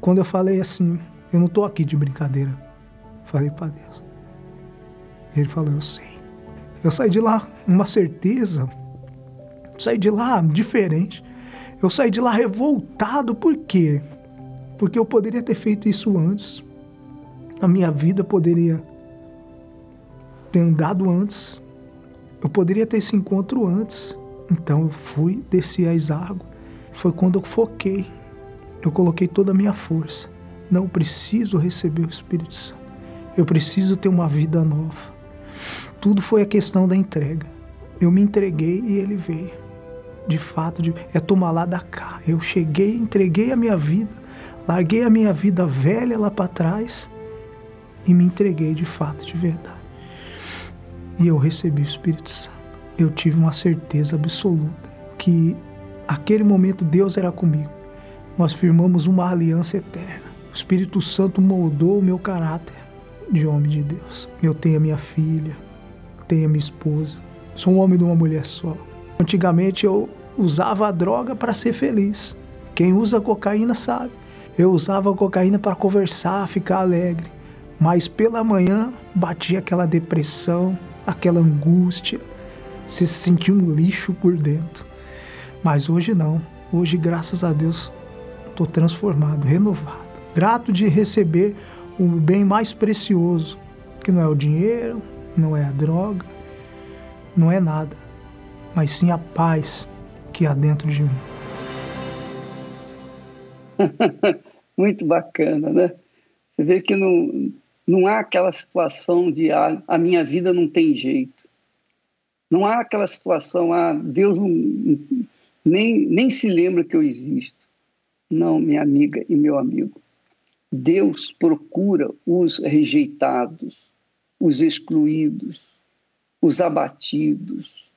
S10: Quando eu falei assim, eu não estou aqui de brincadeira, falei para Deus. Ele falou, eu sei. Eu saí de lá uma certeza, saí de lá diferente. Eu saí de lá revoltado, por quê? Porque eu poderia ter feito isso antes. A minha vida poderia ter andado antes. Eu poderia ter esse encontro antes. Então eu fui, desci a Isago. Foi quando eu foquei eu coloquei toda a minha força. Não preciso receber o Espírito Santo. Eu preciso ter uma vida nova. Tudo foi a questão da entrega. Eu me entreguei e ele veio. De fato, de, é tomar lá da cá. Eu cheguei, entreguei a minha vida, larguei a minha vida velha lá para trás e me entreguei de fato, de verdade. E eu recebi o Espírito Santo. Eu tive uma certeza absoluta que aquele momento Deus era comigo nós firmamos uma aliança eterna. O Espírito Santo moldou o meu caráter de homem de Deus. Eu tenho a minha filha, tenho a minha esposa. Sou um homem de uma mulher só. Antigamente eu usava a droga para ser feliz. Quem usa cocaína sabe. Eu usava a cocaína para conversar, ficar alegre. Mas pela manhã batia aquela depressão, aquela angústia. Se sentia um lixo por dentro. Mas hoje não. Hoje, graças a Deus, estou transformado, renovado, grato de receber o bem mais precioso, que não é o dinheiro, não é a droga, não é nada, mas sim a paz que há dentro de mim.
S2: Muito bacana, né? Você vê que não, não há aquela situação de ah, a minha vida não tem jeito. Não há aquela situação, ah, Deus não, nem, nem se lembra que eu existo. Não, minha amiga e meu amigo. Deus procura os rejeitados, os excluídos, os abatidos,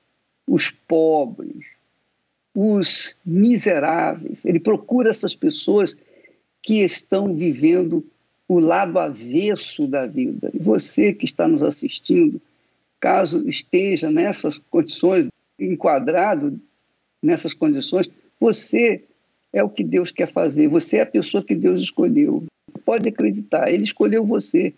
S2: os pobres, os miseráveis. Ele procura essas pessoas que estão vivendo o lado avesso da vida. E você que está nos assistindo, caso esteja nessas condições, enquadrado nessas condições, você é o que Deus quer fazer. Você é a pessoa que Deus escolheu. Pode acreditar, Ele escolheu você.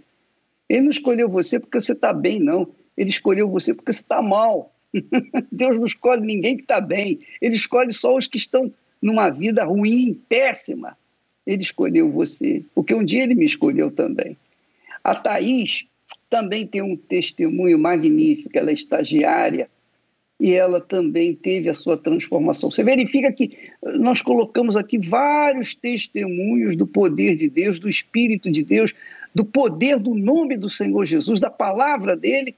S2: Ele não escolheu você porque você está bem, não. Ele escolheu você porque você está mal. Deus não escolhe ninguém que está bem. Ele escolhe só os que estão numa vida ruim, péssima. Ele escolheu você, porque um dia ele me escolheu também. A Thaís também tem um testemunho magnífico, ela é estagiária e ela também teve a sua transformação. Você verifica que nós colocamos aqui vários testemunhos do poder de Deus, do Espírito de Deus do poder do nome do Senhor Jesus, da palavra dele,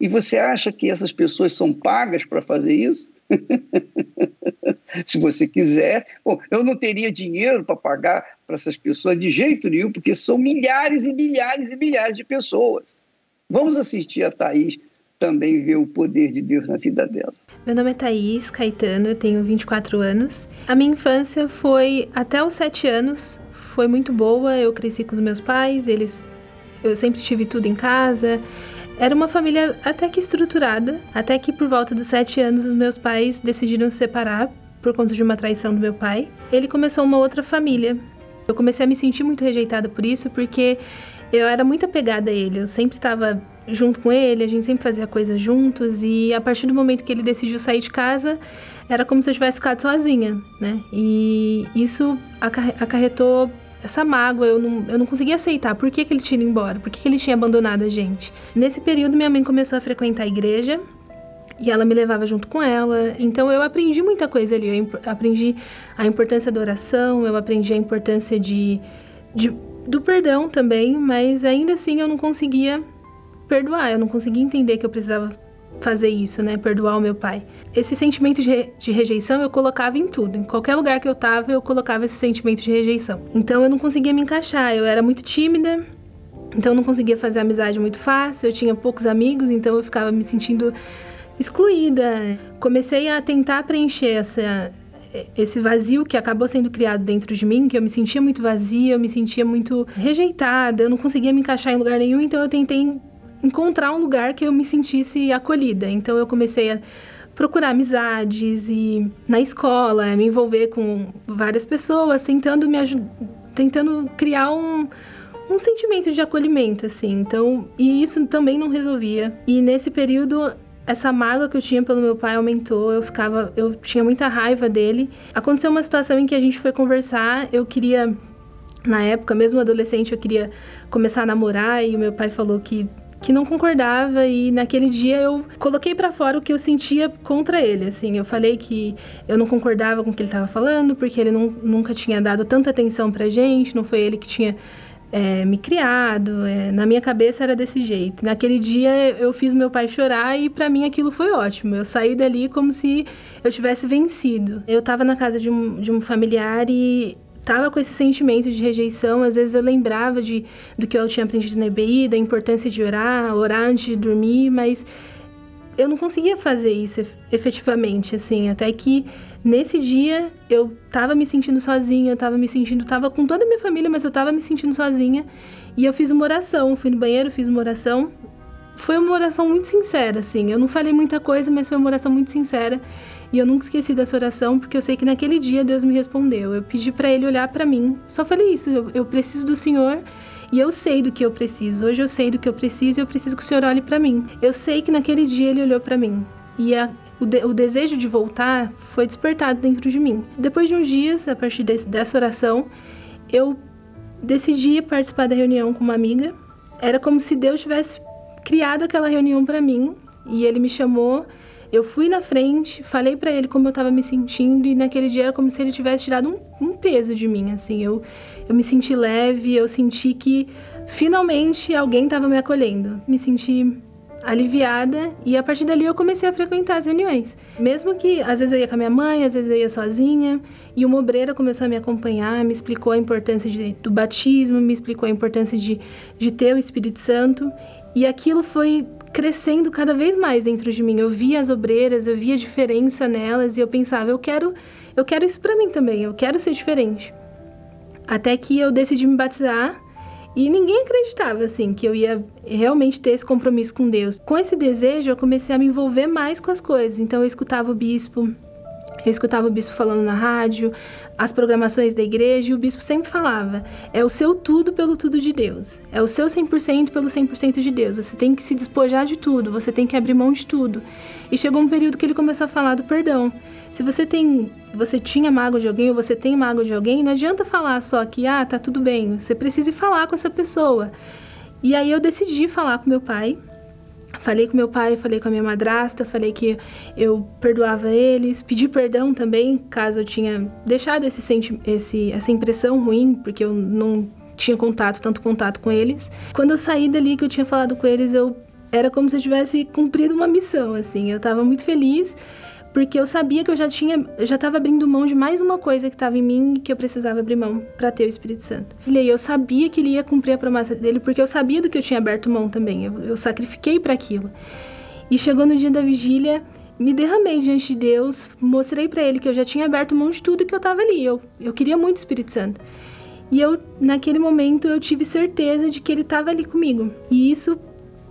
S2: e você acha que essas pessoas são pagas para fazer isso? Se você quiser. Bom, eu não teria dinheiro para pagar para essas pessoas de jeito nenhum, porque são milhares e milhares e milhares de pessoas. Vamos assistir a Thaís também ver o poder de Deus na vida dela.
S11: Meu nome é Thaís Caetano, eu tenho 24 anos. A minha infância foi até os 7 anos, foi muito boa. Eu cresci com os meus pais, eles eu sempre tive tudo em casa. Era uma família até que estruturada, até que por volta dos 7 anos os meus pais decidiram se separar por conta de uma traição do meu pai. Ele começou uma outra família. Eu comecei a me sentir muito rejeitada por isso, porque eu era muito apegada a ele. Eu sempre estava junto com ele, a gente sempre fazia coisas juntos e a partir do momento que ele decidiu sair de casa, era como se eu tivesse ficado sozinha, né? E isso acarretou essa mágoa, eu não, eu não conseguia aceitar. Por que, que ele tinha ido embora? Por que, que ele tinha abandonado a gente? Nesse período, minha mãe começou a frequentar a igreja e ela me levava junto com ela. Então eu aprendi muita coisa ali. Eu aprendi a importância da oração, eu aprendi a importância de, de do perdão também, mas ainda assim eu não conseguia perdoar, eu não conseguia entender que eu precisava fazer isso, né? Perdoar o meu pai. Esse sentimento de, re de, rejeição eu colocava em tudo. Em qualquer lugar que eu tava, eu colocava esse sentimento de rejeição. Então eu não conseguia me encaixar, eu era muito tímida. Então eu não conseguia fazer amizade muito fácil, eu tinha poucos amigos, então eu ficava me sentindo excluída. Comecei a tentar preencher essa esse vazio que acabou sendo criado dentro de mim, que eu me sentia muito vazia, eu me sentia muito rejeitada, eu não conseguia me encaixar em lugar nenhum, então eu tentei encontrar um lugar que eu me sentisse acolhida. Então eu comecei a procurar amizades e na escola, me envolver com várias pessoas, tentando me tentando criar um um sentimento de acolhimento assim. Então, e isso também não resolvia. E nesse período essa mágoa que eu tinha pelo meu pai aumentou, eu ficava, eu tinha muita raiva dele. Aconteceu uma situação em que a gente foi conversar, eu queria na época, mesmo adolescente, eu queria começar a namorar e o meu pai falou que que não concordava e naquele dia eu coloquei para fora o que eu sentia contra ele, assim, eu falei que eu não concordava com o que ele estava falando, porque ele não, nunca tinha dado tanta atenção pra gente, não foi ele que tinha é, me criado, é, na minha cabeça era desse jeito. Naquele dia eu fiz meu pai chorar e para mim aquilo foi ótimo. Eu saí dali como se eu tivesse vencido. Eu estava na casa de um, de um familiar e tava com esse sentimento de rejeição. Às vezes eu lembrava de, do que eu tinha aprendido na EBI, da importância de orar, orar antes de dormir, mas eu não conseguia fazer isso efetivamente, assim, até que nesse dia eu tava me sentindo sozinha, eu tava me sentindo, tava com toda a minha família, mas eu tava me sentindo sozinha, e eu fiz uma oração, fui no banheiro, fiz uma oração. Foi uma oração muito sincera, assim. Eu não falei muita coisa, mas foi uma oração muito sincera. E eu nunca esqueci dessa oração, porque eu sei que naquele dia Deus me respondeu. Eu pedi para ele olhar para mim. Só falei isso, eu, eu, preciso do Senhor e eu sei do que eu preciso. Hoje eu sei do que eu preciso e eu preciso que o Senhor olhe para mim. Eu sei que naquele dia ele olhou para mim. E a, o, de, o, desejo de voltar foi despertado dentro de mim. Depois de uns dias, a partir desse, dessa oração, eu decidi participar da reunião com uma amiga. Era como se Deus tivesse criado aquela reunião para mim e ele me chamou eu fui na frente, falei para ele como eu tava me sentindo e naquele dia era como se ele tivesse tirado um, um peso de mim, assim. Eu, eu me senti leve, eu senti que finalmente alguém tava me acolhendo. Me senti aliviada e a partir dali eu comecei a frequentar as reuniões. Mesmo que às vezes eu ia com a minha mãe, às vezes eu ia sozinha, e uma obreira começou a me acompanhar, me explicou a importância de, do batismo, me explicou a importância de, de ter o Espírito Santo, e aquilo foi crescendo cada vez mais dentro de mim. Eu via as obreiras, eu via a diferença nelas e eu pensava, eu quero, eu quero isso para mim também, eu quero ser diferente. Até que eu decidi me batizar e ninguém acreditava assim que eu ia realmente ter esse compromisso com Deus. Com esse desejo, eu comecei a me envolver mais com as coisas. Então eu escutava o bispo, eu escutava o bispo falando na rádio, as programações da igreja, e o bispo sempre falava: é o seu tudo pelo tudo de Deus, é o seu 100% pelo 100% de Deus. Você tem que se despojar de tudo, você tem que abrir mão de tudo. E chegou um período que ele começou a falar do perdão. Se você tem, você tinha mágoa de alguém ou você tem mágoa de alguém, não adianta falar só que ah, tá tudo bem. Você precisa falar com essa pessoa. E aí eu decidi falar com meu pai Falei com meu pai, falei com a minha madrasta, falei que eu perdoava eles, pedi perdão também, caso eu tinha deixado esse, esse essa impressão ruim, porque eu não tinha contato, tanto contato com eles. Quando eu saí dali que eu tinha falado com eles, eu era como se eu tivesse cumprido uma missão, assim. Eu estava muito feliz porque eu sabia que eu já tinha, eu já estava abrindo mão de mais uma coisa que estava em mim e que eu precisava abrir mão para ter o Espírito Santo. E aí eu sabia que ele ia cumprir a promessa dele porque eu sabia do que eu tinha aberto mão também. Eu, eu sacrifiquei para aquilo. E chegou no dia da vigília, me derramei diante de Deus, mostrei para ele que eu já tinha aberto mão de tudo que eu estava ali. Eu, eu queria muito o Espírito Santo. E eu, naquele momento, eu tive certeza de que ele estava ali comigo. E isso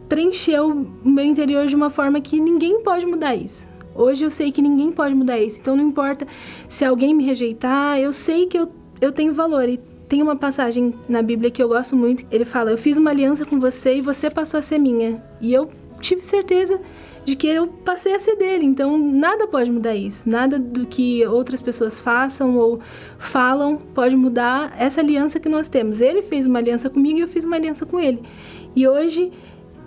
S11: preencheu o meu interior de uma forma que ninguém pode mudar isso. Hoje eu sei que ninguém pode mudar isso. Então não importa se alguém me rejeitar, eu sei que eu, eu tenho valor. E tem uma passagem na Bíblia que eu gosto muito. Ele fala: Eu fiz uma aliança com você e você passou a ser minha. E eu tive certeza de que eu passei a ser dele. Então nada pode mudar isso. Nada do que outras pessoas façam ou falam pode mudar essa aliança que nós temos. Ele fez uma aliança comigo e eu fiz uma aliança com ele. E hoje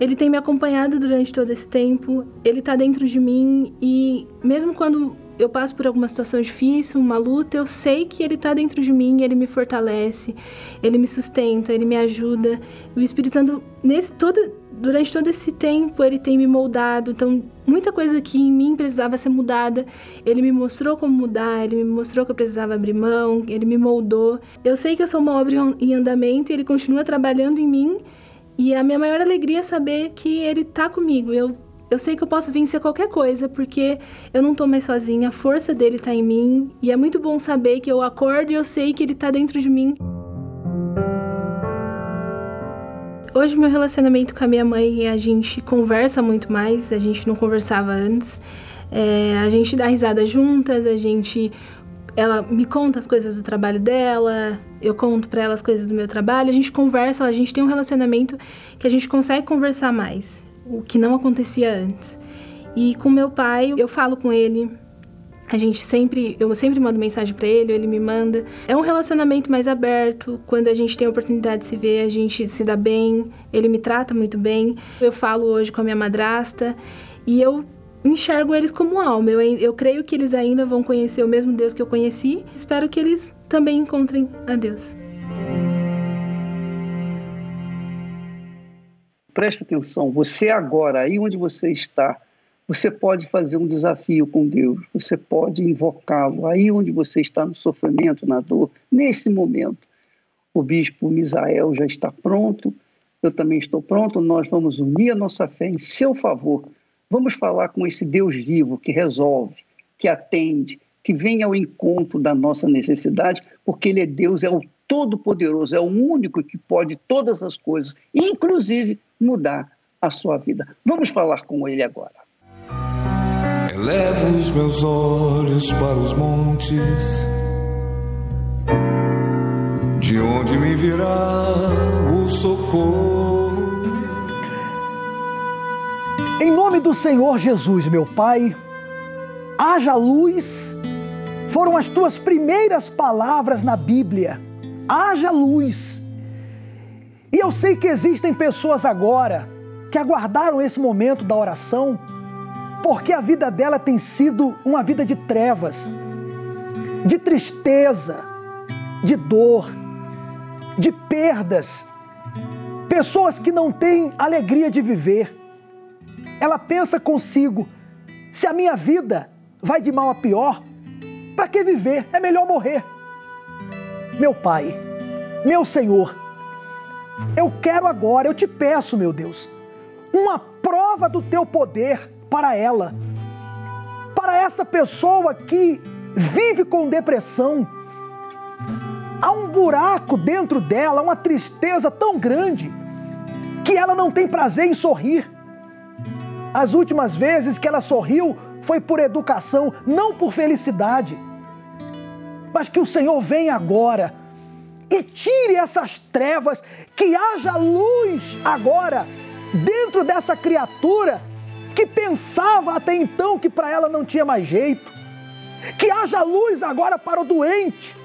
S11: ele tem me acompanhado durante todo esse tempo, ele está dentro de mim e mesmo quando eu passo por alguma situação difícil, uma luta, eu sei que ele está dentro de mim, ele me fortalece, ele me sustenta, ele me ajuda. O Espírito Santo nesse todo durante todo esse tempo ele tem me moldado, então muita coisa que em mim precisava ser mudada, ele me mostrou como mudar, ele me mostrou que eu precisava abrir mão, ele me moldou. Eu sei que eu sou uma obra em andamento e ele continua trabalhando em mim e a minha maior alegria é saber que ele está comigo. Eu, eu sei que eu posso vencer qualquer coisa, porque eu não estou mais sozinha, a força dele está em mim. E é muito bom saber que eu acordo e eu sei que ele está dentro de mim. Hoje, meu relacionamento com a minha mãe, a gente conversa muito mais, a gente não conversava antes. É, a gente dá risada juntas, a gente ela me conta as coisas do trabalho dela, eu conto para ela as coisas do meu trabalho, a gente conversa, a gente tem um relacionamento que a gente consegue conversar mais, o que não acontecia antes. E com meu pai, eu falo com ele, a gente sempre, eu sempre mando mensagem para ele, ele me manda. É um relacionamento mais aberto. Quando a gente tem a oportunidade de se ver, a gente se dá bem. Ele me trata muito bem. Eu falo hoje com a minha madrasta e eu enxergo eles como alma. Eu, eu creio que eles ainda vão conhecer o mesmo Deus que eu conheci. Espero que eles também encontrem a Deus.
S2: Presta atenção, você agora, aí onde você está, você pode fazer um desafio com Deus, você pode invocá-lo, aí onde você está no sofrimento, na dor, nesse momento. O bispo Misael já está pronto, eu também estou pronto, nós vamos unir a nossa fé em seu favor Vamos falar com esse Deus vivo que resolve, que atende, que vem ao encontro da nossa necessidade, porque Ele é Deus, é o Todo-Poderoso, é o único que pode todas as coisas, inclusive mudar a sua vida. Vamos falar com Ele agora.
S12: Elevo os meus olhos para os montes, de onde me virá o socorro.
S13: Em nome do Senhor Jesus, meu Pai, haja luz, foram as tuas primeiras palavras na Bíblia. Haja luz. E eu sei que existem pessoas agora que aguardaram esse momento da oração, porque a vida dela tem sido uma vida de trevas, de tristeza, de dor, de perdas. Pessoas que não têm alegria de viver ela pensa consigo: se a minha vida vai de mal a pior, para que viver? É melhor morrer. Meu Pai, meu Senhor, eu quero agora, eu te peço, meu Deus, uma prova do teu poder para ela, para essa pessoa que vive com depressão. Há um buraco dentro dela, uma tristeza tão grande que ela não tem prazer em sorrir. As últimas vezes que ela sorriu foi por educação, não por felicidade. Mas que o Senhor venha agora e tire essas trevas, que haja luz agora dentro dessa criatura que pensava até então que para ela não tinha mais jeito. Que haja luz agora para o doente,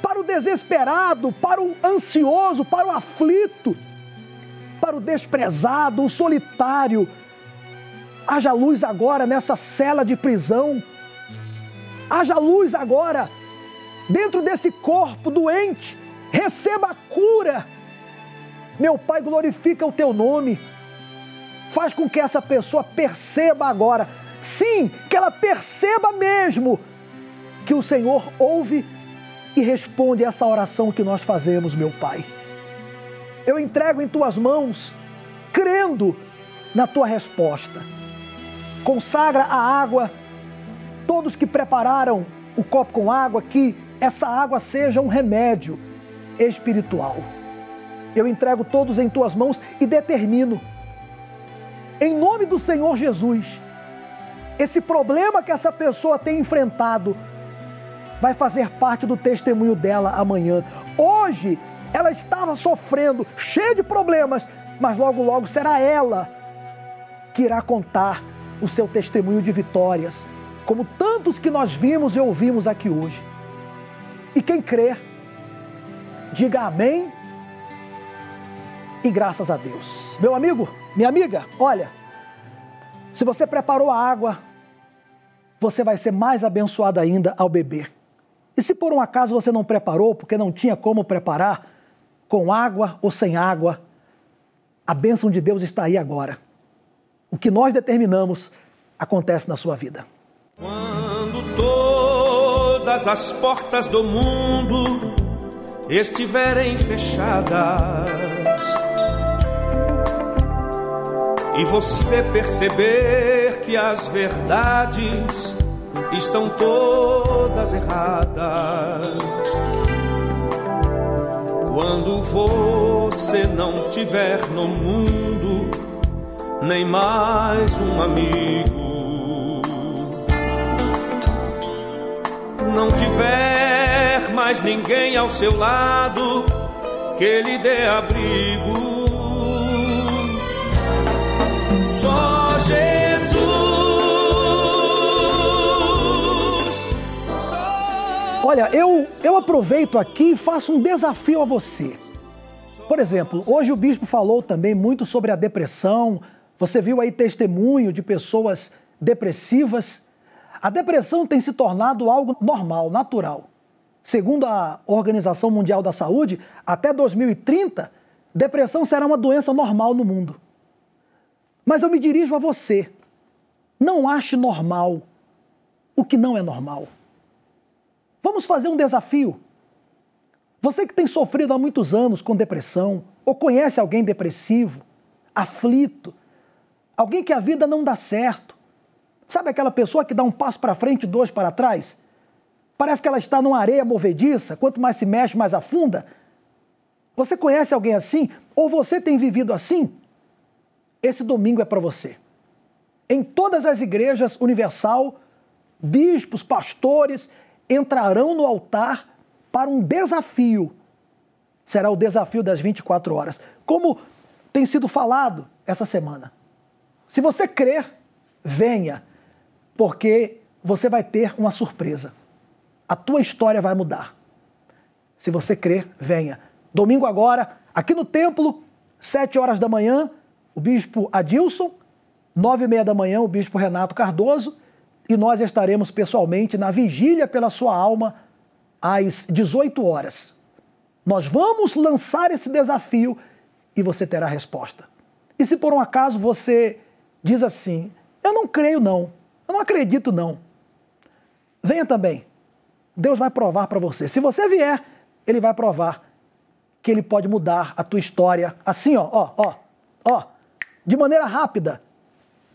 S13: para o desesperado, para o ansioso, para o aflito, para o desprezado, o solitário Haja luz agora nessa cela de prisão. Haja luz agora dentro desse corpo doente receba a cura. Meu Pai, glorifica o teu nome. Faz com que essa pessoa perceba agora, sim, que ela perceba mesmo que o Senhor ouve e responde essa oração que nós fazemos, meu Pai. Eu entrego em tuas mãos, crendo na tua resposta. Consagra a água, todos que prepararam o copo com água, que essa água seja um remédio espiritual. Eu entrego todos em tuas mãos e determino, em nome do Senhor Jesus, esse problema que essa pessoa tem enfrentado vai fazer parte do testemunho dela amanhã. Hoje ela estava sofrendo, cheia de problemas, mas logo, logo será ela que irá contar o seu testemunho de vitórias, como tantos que nós vimos e ouvimos aqui hoje. E quem crer, diga amém e graças a Deus. Meu amigo, minha amiga, olha, se você preparou a água, você vai ser mais abençoado ainda ao beber. E se por um acaso você não preparou, porque não tinha como preparar, com água ou sem água, a bênção de Deus está aí agora. O que nós determinamos acontece na sua vida.
S14: Quando todas as portas do mundo estiverem fechadas e você perceber que as verdades estão todas erradas. Quando você não tiver no mundo nem mais um amigo, não tiver mais ninguém ao seu lado que lhe dê abrigo. Só Jesus.
S13: Olha, eu, eu aproveito aqui e faço um desafio a você. Por exemplo, hoje o bispo falou também muito sobre a depressão. Você viu aí testemunho de pessoas depressivas. A depressão tem se tornado algo normal, natural. Segundo a Organização Mundial da Saúde, até 2030, depressão será uma doença normal no mundo. Mas eu me dirijo a você. Não ache normal o que não é normal. Vamos fazer um desafio. Você que tem sofrido há muitos anos com depressão, ou conhece alguém depressivo, aflito, alguém que a vida não dá certo. Sabe aquela pessoa que dá um passo para frente e dois para trás? Parece que ela está numa areia movediça, quanto mais se mexe, mais afunda. Você conhece alguém assim? Ou você tem vivido assim? Esse domingo é para você. Em todas as igrejas universal, bispos, pastores entrarão no altar para um desafio. Será o desafio das 24 horas. Como tem sido falado essa semana. Se você crer, venha, porque você vai ter uma surpresa. A tua história vai mudar. Se você crer, venha. Domingo agora, aqui no templo, sete horas da manhã, o bispo Adilson, nove e meia da manhã, o bispo Renato Cardoso, e nós estaremos pessoalmente na vigília pela sua alma às 18 horas. Nós vamos lançar esse desafio e você terá resposta. E se por um acaso você diz assim: Eu não creio, não, eu não acredito, não, venha também. Deus vai provar para você. Se você vier, Ele vai provar que Ele pode mudar a tua história assim, ó, ó, ó, ó, de maneira rápida.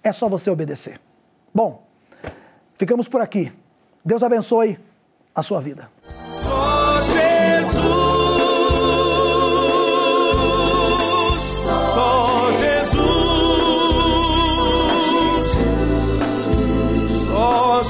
S13: É só você obedecer. Bom, Ficamos por aqui. Deus abençoe a sua vida.